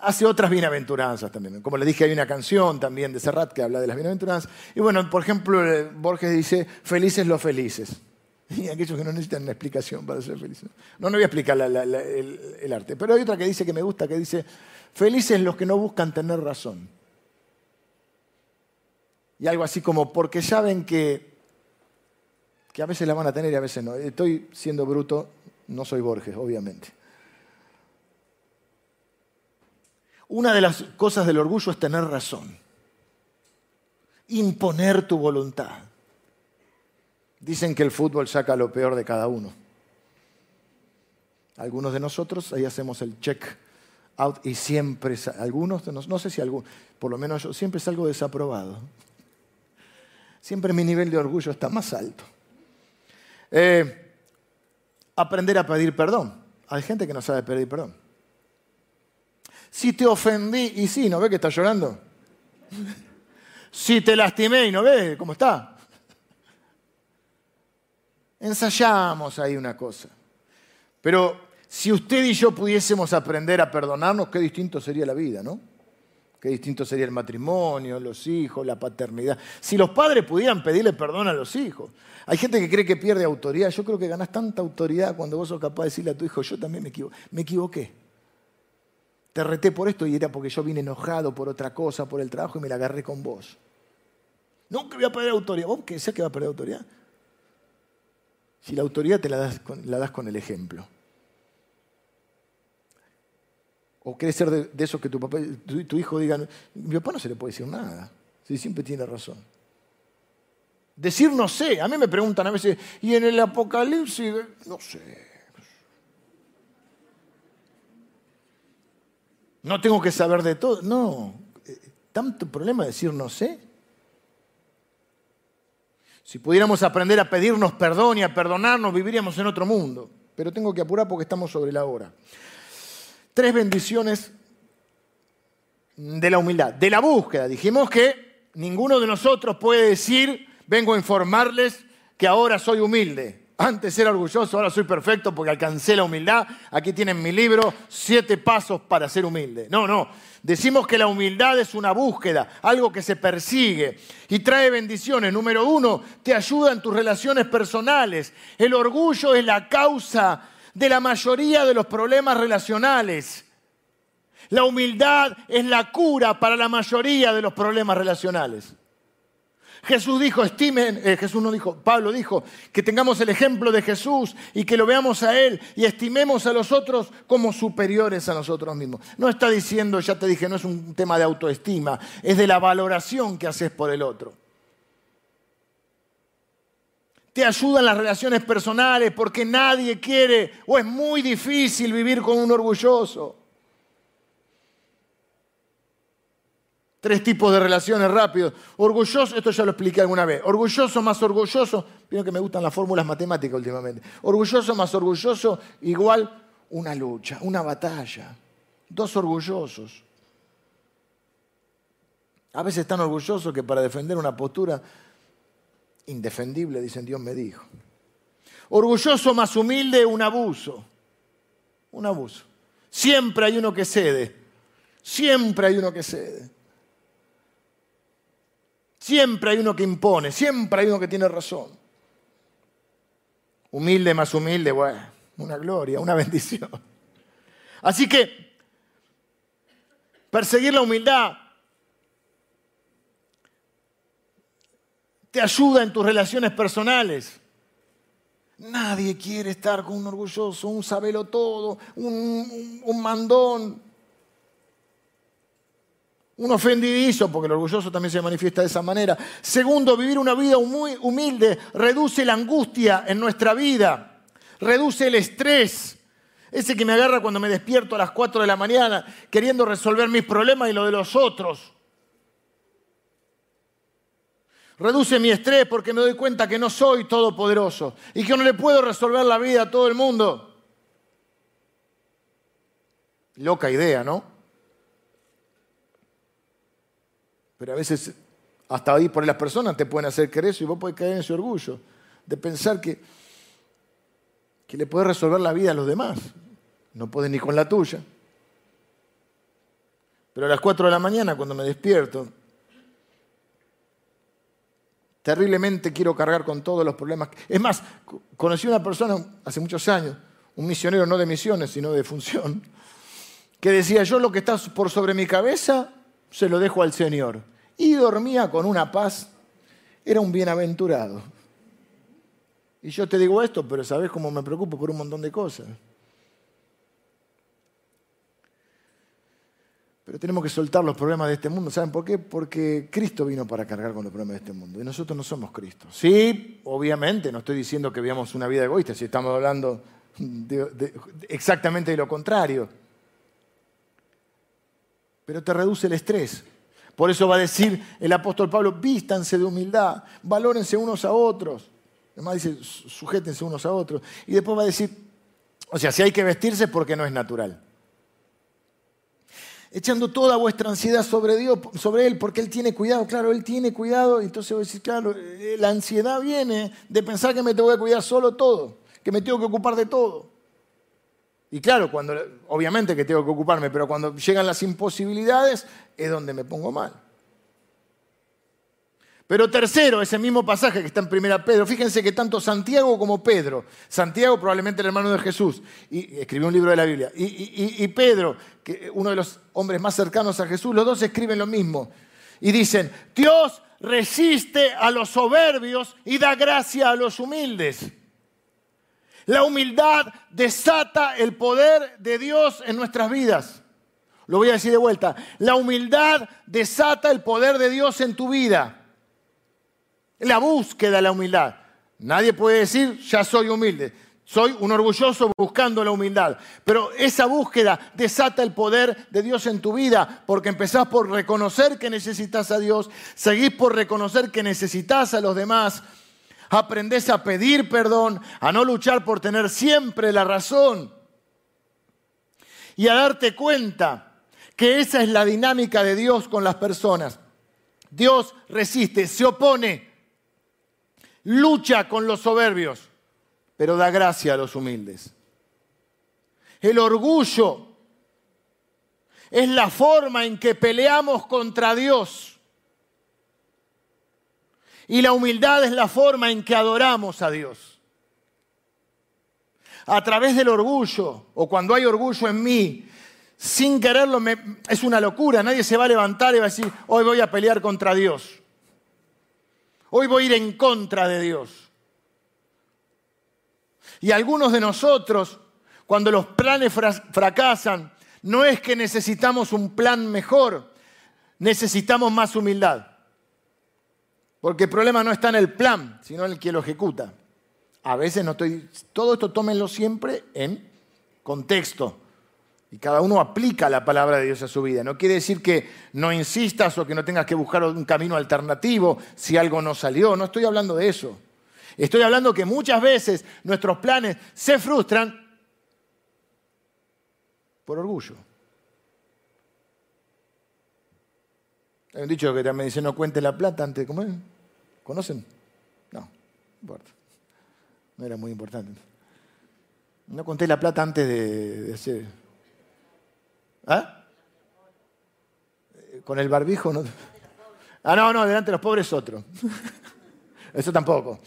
hace otras bienaventuranzas también. Como le dije, hay una canción también de Serrat que habla de las bienaventuranzas. Y bueno, por ejemplo, Borges dice, felices los felices. Y aquellos que no necesitan una explicación para ser felices. No, no voy a explicar el, arte. Pero hay otra que dice que me gusta, que dice, felices los que no buscan tener razón. Y algo así como, porque saben que, que a veces la van a tener y a veces no. Estoy siendo bruto, no soy Borges, obviamente. Una de las cosas del orgullo es tener razón. Imponer tu voluntad. Dicen que el fútbol saca lo peor de cada uno. Algunos de nosotros ahí hacemos el check out y siempre, algunos, no sé si algunos, por lo menos yo siempre salgo desaprobado. Siempre mi nivel de orgullo está más alto. Eh, aprender a pedir perdón. Hay gente que no sabe pedir perdón. Si te ofendí, y sí, ¿no ves que está llorando? si te lastimé y no ves cómo está. Ensayamos ahí una cosa. Pero si usted y yo pudiésemos aprender a perdonarnos, qué distinto sería la vida, ¿no? Qué distinto sería el matrimonio, los hijos, la paternidad. Si los padres pudieran pedirle perdón a los hijos. Hay gente que cree que pierde autoridad. Yo creo que ganas tanta autoridad cuando vos sos capaz de decirle a tu hijo, yo también me, me equivoqué. Te reté por esto y era porque yo vine enojado por otra cosa, por el trabajo y me la agarré con vos. Nunca voy a perder autoridad. ¿Vos qué que va a perder autoridad? Si la autoridad te la das con, la das con el ejemplo. ¿O quieres ser de, eso que tu, papá, tu, hijo diga, mi papá no se le puede decir nada? Si siempre tiene razón. Decir no sé. A mí me preguntan a veces, ¿y en el Apocalipsis? No sé. No tengo que saber de todo. No. ¿Tanto problema decir no sé? Si pudiéramos aprender a pedirnos perdón y a perdonarnos, viviríamos en otro mundo. Pero tengo que apurar porque estamos sobre la hora tres bendiciones de la humildad, de la búsqueda. Dijimos que ninguno de nosotros puede decir, vengo a informarles que ahora soy humilde. Antes era orgulloso, ahora soy perfecto porque alcancé la humildad. Aquí tienen mi libro, siete pasos para ser humilde. No, no. Decimos que la humildad es una búsqueda, algo que se persigue y trae bendiciones. Número uno, te ayuda en tus relaciones personales. El orgullo es la causa de la mayoría de los problemas relacionales. La humildad es la cura para la mayoría de los problemas relacionales. Jesús dijo, estimen, eh, Jesús no dijo, Pablo dijo, que tengamos el ejemplo de Jesús y que lo veamos a Él y estimemos a los otros como superiores a nosotros mismos. No está diciendo, ya te dije, no es un tema de autoestima, es de la valoración que haces por el otro te ayuda en las relaciones personales porque nadie quiere o es muy difícil vivir con un orgulloso. Tres tipos de relaciones rápidos. Orgulloso, esto ya lo expliqué alguna vez. Orgulloso más orgulloso, Pienso que me gustan las fórmulas matemáticas últimamente. Orgulloso más orgulloso igual una lucha, una batalla. Dos orgullosos. A veces tan orgullosos que para defender una postura indefendible, dicen Dios me dijo. Orgulloso más humilde, un abuso. Un abuso. Siempre hay uno que cede. Siempre hay uno que cede. Siempre hay uno que impone. Siempre hay uno que tiene razón. Humilde más humilde, bueno, una gloria, una bendición. Así que perseguir la humildad te ayuda en tus relaciones personales. Nadie quiere estar con un orgulloso, un sabelo todo, un, un, mandón, un ofendidizo, porque el orgulloso también se manifiesta de esa manera. Segundo, vivir una vida muy humilde reduce la angustia en nuestra vida, reduce el estrés. Ese que me agarra cuando me despierto a las 4 de la mañana queriendo resolver mis problemas y lo de los otros. Reduce mi estrés porque me doy cuenta que no soy todopoderoso y que no le puedo resolver la vida a todo el mundo. Loca idea, ¿no? Pero a veces hasta ahí por las personas te pueden hacer creer eso y vos podés caer en ese orgullo de pensar que, que le puedes resolver la vida a los demás. No puedes ni con la tuya. Pero a las 4 de la mañana cuando me despierto Terriblemente quiero cargar con todos los problemas. Es más, conocí a una persona hace muchos años, un misionero no de misiones, sino de función, que decía, yo lo que está por sobre mi cabeza, se lo dejo al Señor. Y dormía con una paz, era un bienaventurado. Y yo te digo esto, pero sabes cómo me preocupo por un montón de cosas. Pero tenemos que soltar los problemas de este mundo. ¿Saben por qué? Porque Cristo vino para cargar con los problemas de este mundo. Y nosotros no somos Cristo. Sí, obviamente, no estoy diciendo que vivamos una vida egoísta, si estamos hablando exactamente de lo contrario. Pero te reduce el estrés. Por eso va a decir el apóstol Pablo, vístanse de humildad, valórense unos a otros. Además dice, sujétense unos a otros. Y después va a decir, o sea, si hay que vestirse porque no es natural. Echando toda vuestra ansiedad sobre Dios, sobre Él, porque Él tiene cuidado. Claro, Él tiene cuidado. Entonces voy a decir, claro, eh, la ansiedad viene de pensar que me tengo que cuidar solo todo, que me tengo que ocupar de todo. Y claro, cuando, obviamente que tengo que ocuparme, pero cuando llegan las imposibilidades es donde me pongo mal. Pero tercero, ese mismo pasaje que está en Primera Pedro, fíjense que tanto Santiago como Pedro, Santiago probablemente el hermano de Jesús, y escribió un libro de la Biblia, y, y Pedro, que uno de los hombres más cercanos a Jesús, los dos escriben lo mismo. Y dicen, Dios resiste a los soberbios y da gracia a los humildes. La humildad desata el poder de Dios en nuestras vidas. Lo voy a decir de vuelta. La humildad desata el poder de Dios en tu vida. La búsqueda de la humildad. Nadie puede decir, ya soy humilde. Soy un orgulloso buscando la humildad. Pero esa búsqueda desata el poder de Dios en tu vida, porque empezás por reconocer que necesitas a Dios, seguís por reconocer que necesitas a los demás, Aprendes a pedir perdón, a no luchar por tener siempre la razón y a darte cuenta que esa es la dinámica de Dios con las personas. Dios resiste, se opone, lucha con los soberbios, pero da gracia a los humildes. El orgullo es la forma en que peleamos contra Dios. Y la humildad es la forma en que adoramos a Dios. A través del orgullo, o cuando hay orgullo en mí, sin quererlo, es una locura. Nadie se va a levantar y va a decir, hoy voy a pelear contra Dios. Hoy voy a ir en contra de Dios. Y algunos de nosotros, cuando los planes fracasan, no es que necesitamos un plan mejor, necesitamos más humildad. Porque el problema no está en el plan, sino en el que lo ejecuta. A veces no estoy. Todo esto tómenlo siempre en contexto. Y cada uno aplica la palabra de Dios a su vida. No quiere decir que no insistas o que no tengas que buscar un camino alternativo si algo no salió. No estoy hablando de eso. Estoy hablando que muchas veces nuestros planes se frustran por orgullo. Hay un dicho que también dice, no cuente la plata antes de comer. ¿Conocen? No, no importa. No era muy importante. No conté la plata antes de, hacer... ¿Ah? Con el barbijo no... Ah, no, no, delante de los pobres otro. Eso tampoco.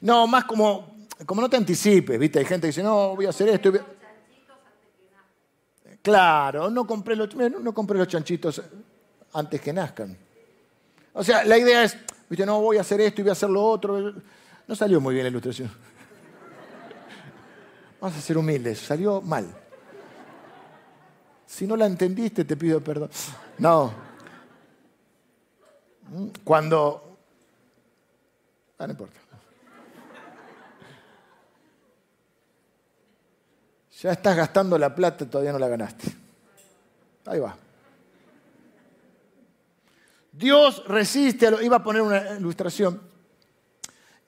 No, más como, como no te anticipes, ¿viste? Hay gente que dice, no, voy a hacer esto. Claro, no compré, los, no compré los chanchitos antes que nazcan. O sea, la idea es, viste, no voy a hacer esto y voy a hacer lo otro. No salió muy bien la ilustración. Vamos a ser humildes, salió mal. Si no la entendiste, te pido perdón. No. Cuando... Ah, no importa. Ya estás gastando la plata, todavía no la ganaste. Ahí va. Dios resiste, a iba a poner una ilustración.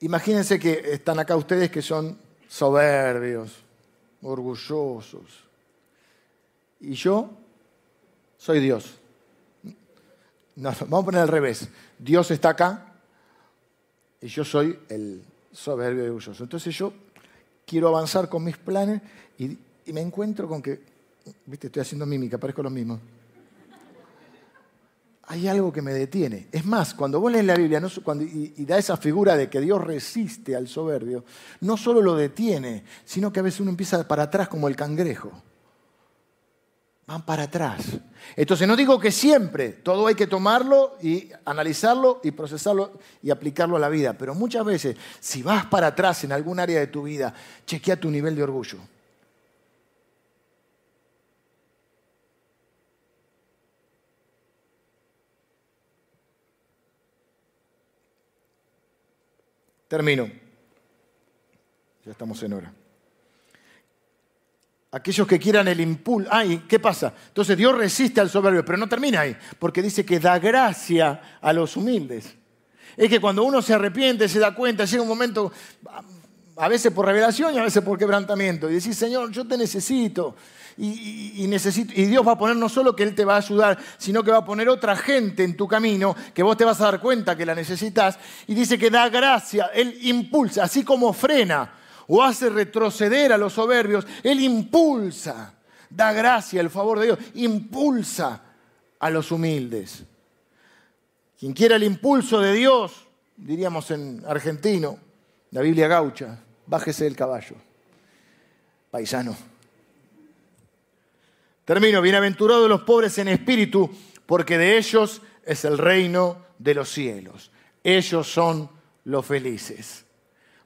Imagínense que están acá ustedes que son soberbios, orgullosos. Y yo soy Dios. Vamos a poner al revés. Dios está acá y yo soy el soberbio y orgulloso. Entonces yo quiero avanzar con mis planes y, y me encuentro con que, viste, estoy haciendo mímica, parezco lo mismo hay algo que me detiene. Es más, cuando vos lees la Biblia y, da esa figura de que Dios resiste al soberbio, no solo lo detiene, sino que a veces uno empieza para atrás como el cangrejo. Van para atrás. Entonces no digo que siempre, todo hay que tomarlo y analizarlo y procesarlo y aplicarlo a la vida, pero muchas veces, si vas para atrás en algún área de tu vida, chequea tu nivel de orgullo. Termino. Ya estamos en hora. aquellos que quieran el impulso. Ay, ¿qué pasa? Entonces Dios resiste al soberbio, pero no termina ahí, porque dice que da gracia a los humildes. Es que cuando uno se arrepiente, se da cuenta, llega un momento, a veces por revelación y a veces por quebrantamiento, y decís, Señor, yo te necesito. Y, necesito, y Dios va a poner no solo que Él te va a ayudar, sino que va a poner otra gente en tu camino, que vos te vas a dar cuenta que la necesitas. Y dice que da gracia, Él impulsa, así como frena o hace retroceder a los soberbios, Él impulsa, da gracia, el favor de Dios, impulsa a los humildes. Quien quiera el impulso de Dios, diríamos en argentino, la Biblia gaucha, bájese del caballo, paisano. Termino, bienaventurados los pobres en espíritu, porque de ellos es el reino de los cielos. Ellos son los felices.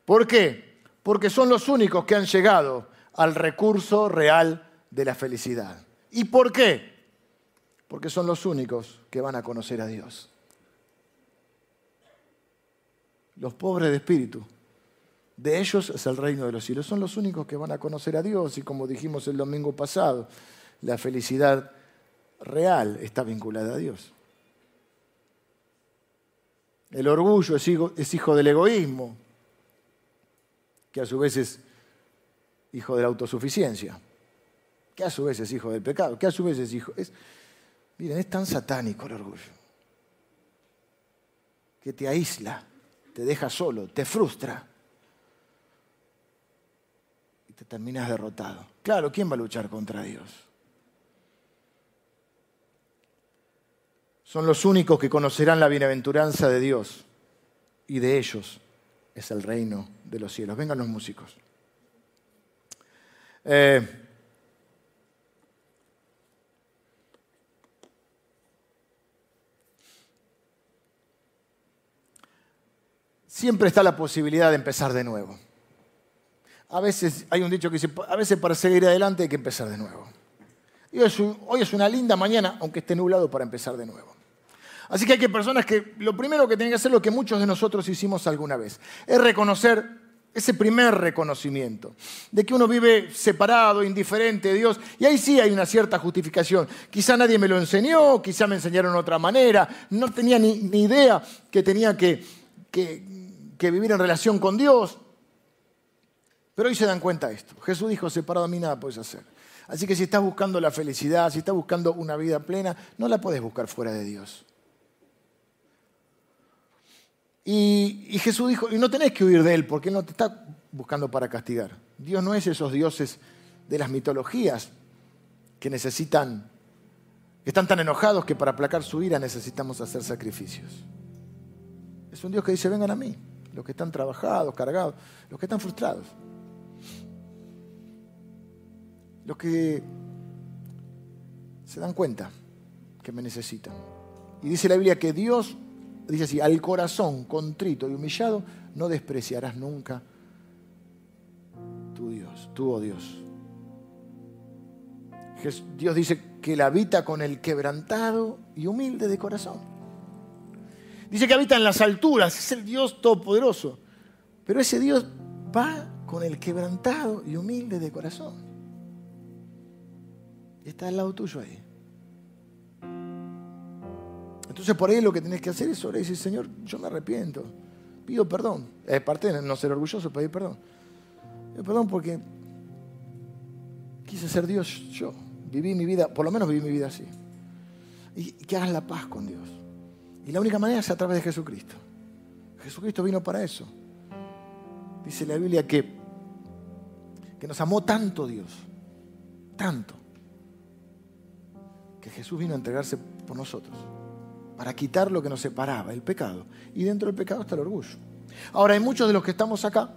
¿Por qué? porque son los únicos que han llegado al recurso real de la felicidad. ¿Y por qué? Porque son los únicos que van a conocer a Dios. Los pobres de espíritu, de ellos es el reino de los cielos. Son los únicos que van a conocer a Dios y como dijimos el domingo pasado, la felicidad real está vinculada a Dios. El orgullo es hijo, del egoísmo, que a su vez es hijo de la autosuficiencia, que a su vez es hijo del pecado, que a su vez es hijo... Es, miren, es tan satánico el orgullo, que te aísla, te deja solo, te frustra y te terminas derrotado. Claro, ¿quién va a luchar contra Dios? Son los únicos que conocerán la bienaventuranza de Dios y de ellos es el reino de los cielos. Vengan los músicos. Eh, siempre está la posibilidad de empezar de nuevo. A veces hay un dicho que dice, a veces para seguir adelante hay que empezar de nuevo. Y hoy es una linda mañana, aunque esté nublado, para empezar de nuevo. Así que hay que personas que lo primero que tienen que hacer, lo que muchos de nosotros hicimos alguna vez, es reconocer ese primer reconocimiento de que uno vive separado, indiferente de Dios. Y ahí sí hay una cierta justificación. Quizá nadie me lo enseñó, quizá me enseñaron de otra manera, no tenía ni, idea que tenía que, que vivir en relación con Dios. Pero hoy se dan cuenta de esto. Jesús dijo, separado a mí nada puedes hacer. Así que si estás buscando la felicidad, si estás buscando una vida plena, no la puedes buscar fuera de Dios. Y, Jesús dijo, y no tenés que huir de Él, porque Él no te está buscando para castigar. Dios no es esos dioses de las mitologías que necesitan, que están tan enojados que para aplacar su ira necesitamos hacer sacrificios. Es un Dios que dice, vengan a mí, los que están trabajados, cargados, los que están frustrados, los que se dan cuenta que me necesitan. Y dice la Biblia que Dios dice así, al corazón contrito y humillado, no despreciarás nunca tu Dios, tu oh Dios. Dice que él habita con el quebrantado y humilde de corazón. Dice que habita en las alturas, es el Dios todopoderoso. Pero ese Dios va con el quebrantado y humilde de corazón. Y está al lado tuyo ahí. Entonces por ahí lo que tenés que hacer es orar y decir, Señor, yo me arrepiento. Pido perdón. Es parte de no ser orgulloso, pedir perdón. Pido perdón porque quise ser Dios yo. Viví mi vida, por lo menos viví mi vida así. Y que hagas la paz con Dios. Y la única manera es a través de Jesucristo. Jesucristo vino para eso. Dice la Biblia que, que nos amó tanto Dios, tanto, que Jesús vino a entregarse por nosotros para quitar lo que nos separaba, el pecado. Y dentro del pecado está el orgullo. Ahora, hay muchos de los que estamos acá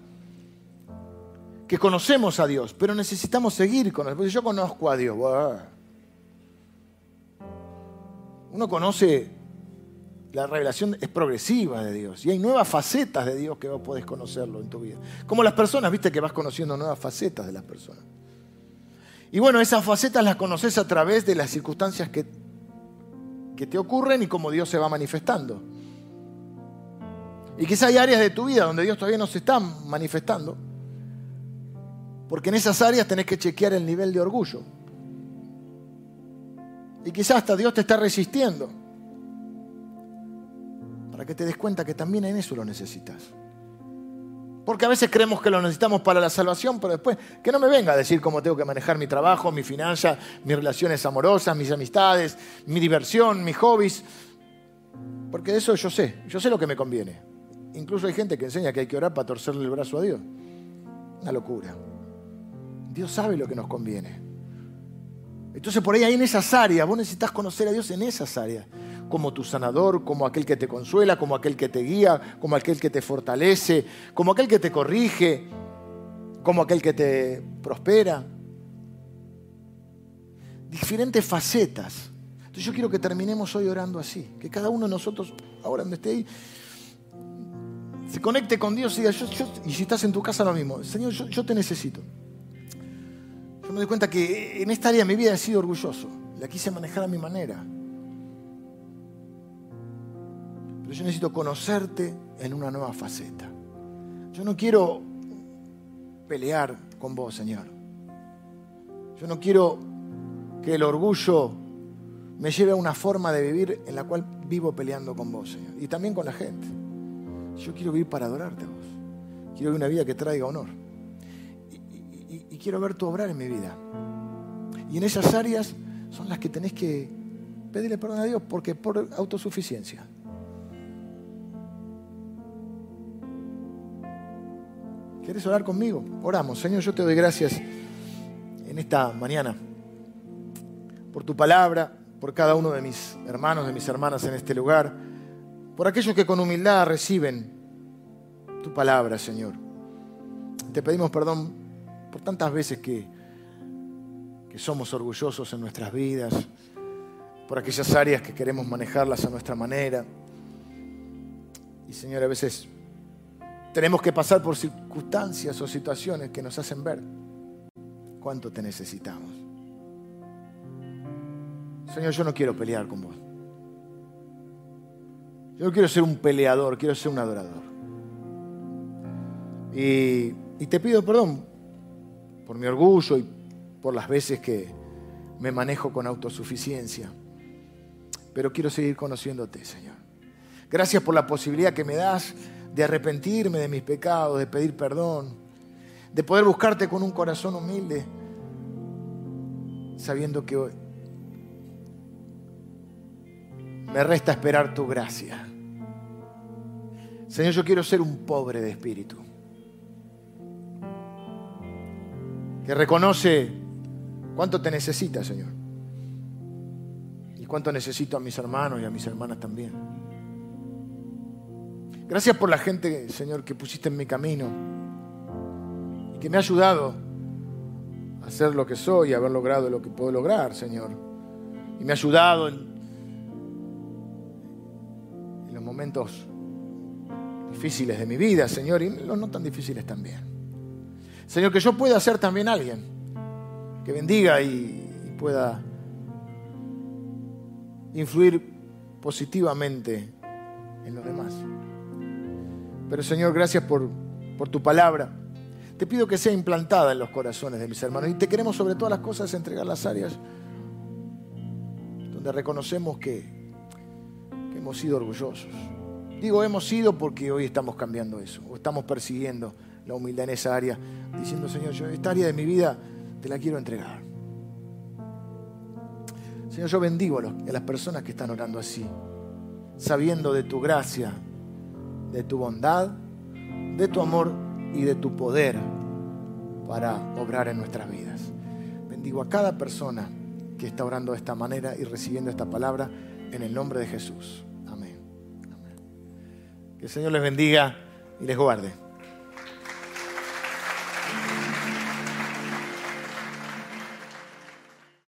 que conocemos a Dios, pero necesitamos seguir con él. Porque yo conozco a Dios. Uno conoce, la revelación es progresiva de Dios. Y hay nuevas facetas de Dios que vos podés conocerlo en tu vida. Como las personas, viste que vas conociendo nuevas facetas de las personas. Y bueno, esas facetas las conoces a través de las circunstancias que que te ocurren y cómo Dios se va manifestando. Y quizá hay áreas de tu vida donde Dios todavía no se está manifestando. Porque en esas áreas tenés que chequear el nivel de orgullo. Y quizás hasta Dios te está resistiendo. Para que te des cuenta que también en eso lo necesitas. Porque a veces creemos que lo necesitamos para la salvación, pero después que no me venga a decir cómo tengo que manejar mi trabajo, mi finanzas, mis relaciones amorosas, mis amistades, mi diversión, mis hobbies. Porque de eso yo sé, yo sé lo que me conviene. Incluso hay gente que enseña que hay que orar para torcerle el brazo a Dios. Una locura. Dios sabe lo que nos conviene. Entonces por ahí, ahí en esas áreas, vos necesitas conocer a Dios en esas áreas, como tu sanador, como aquel que te consuela, como aquel que te guía, como aquel que te fortalece, como aquel que te corrige, como aquel que te prospera. Diferentes facetas. Entonces yo quiero que terminemos hoy orando así, que cada uno de nosotros, ahora donde esté ahí, se conecte con Dios y diga, y si estás en tu casa lo mismo, Señor, yo, te necesito. Yo me doy cuenta que en esta área mi vida he sido orgulloso, la quise manejar a mi manera. Pero yo necesito conocerte en una nueva faceta. Yo no quiero pelear con vos, Señor. Yo no quiero que el orgullo me lleve a una forma de vivir en la cual vivo peleando con vos, Señor. Y también con la gente. Yo quiero vivir para adorarte a vos. Quiero vivir una vida que traiga honor. Y, quiero ver tu obrar en mi vida. Y en esas áreas son las que tenés que pedirle perdón a Dios porque por autosuficiencia. ¿Quieres orar conmigo? Oramos. Señor, yo te doy gracias en esta mañana por tu palabra, por cada uno de mis hermanos, de mis hermanas en este lugar por aquellos que con humildad reciben tu palabra, Señor. Te pedimos perdón por tantas veces que, que somos orgullosos en nuestras vidas, por aquellas áreas que queremos manejarlas a nuestra manera. Y Señor, a veces tenemos que pasar por circunstancias o situaciones que nos hacen ver cuánto te necesitamos. Señor, yo no quiero pelear con vos. Yo no quiero ser un peleador, quiero ser un adorador. Y, te pido perdón por mi orgullo y por las veces que me manejo con autosuficiencia. Pero quiero seguir conociéndote, Señor. Gracias por la posibilidad que me das de arrepentirme de mis pecados, de pedir perdón, de poder buscarte con un corazón humilde, sabiendo que hoy me resta esperar tu gracia. Señor, yo quiero ser un pobre de espíritu. Que reconoce cuánto te necesita, Señor. Y cuánto necesito a mis hermanos y a mis hermanas también. Gracias por la gente, Señor, que pusiste en mi camino y que me ha ayudado a ser lo que soy, a haber logrado lo que puedo lograr, Señor. Y me ha ayudado en momentos difíciles de mi vida, Señor, y los no tan difíciles también. Señor, que yo pueda ser también alguien que bendiga y, pueda influir positivamente en los demás. Pero Señor, gracias por, por tu palabra. Te pido que sea implantada en los corazones de mis hermanos. Y te queremos sobre todas las cosas entregar las áreas donde reconocemos que hemos sido orgullosos. Digo hemos sido porque hoy estamos cambiando eso, o estamos persiguiendo la humildad en esa área, diciendo, Señor, yo esta área de mi vida te la quiero entregar. Señor, yo bendigo a, las personas que están orando así, sabiendo de tu gracia, de tu bondad, de tu amor y de tu poder para obrar en nuestras vidas. Bendigo a cada persona que está orando de esta manera y recibiendo esta palabra en el nombre de Jesús. Que el Señor les bendiga y les guarde.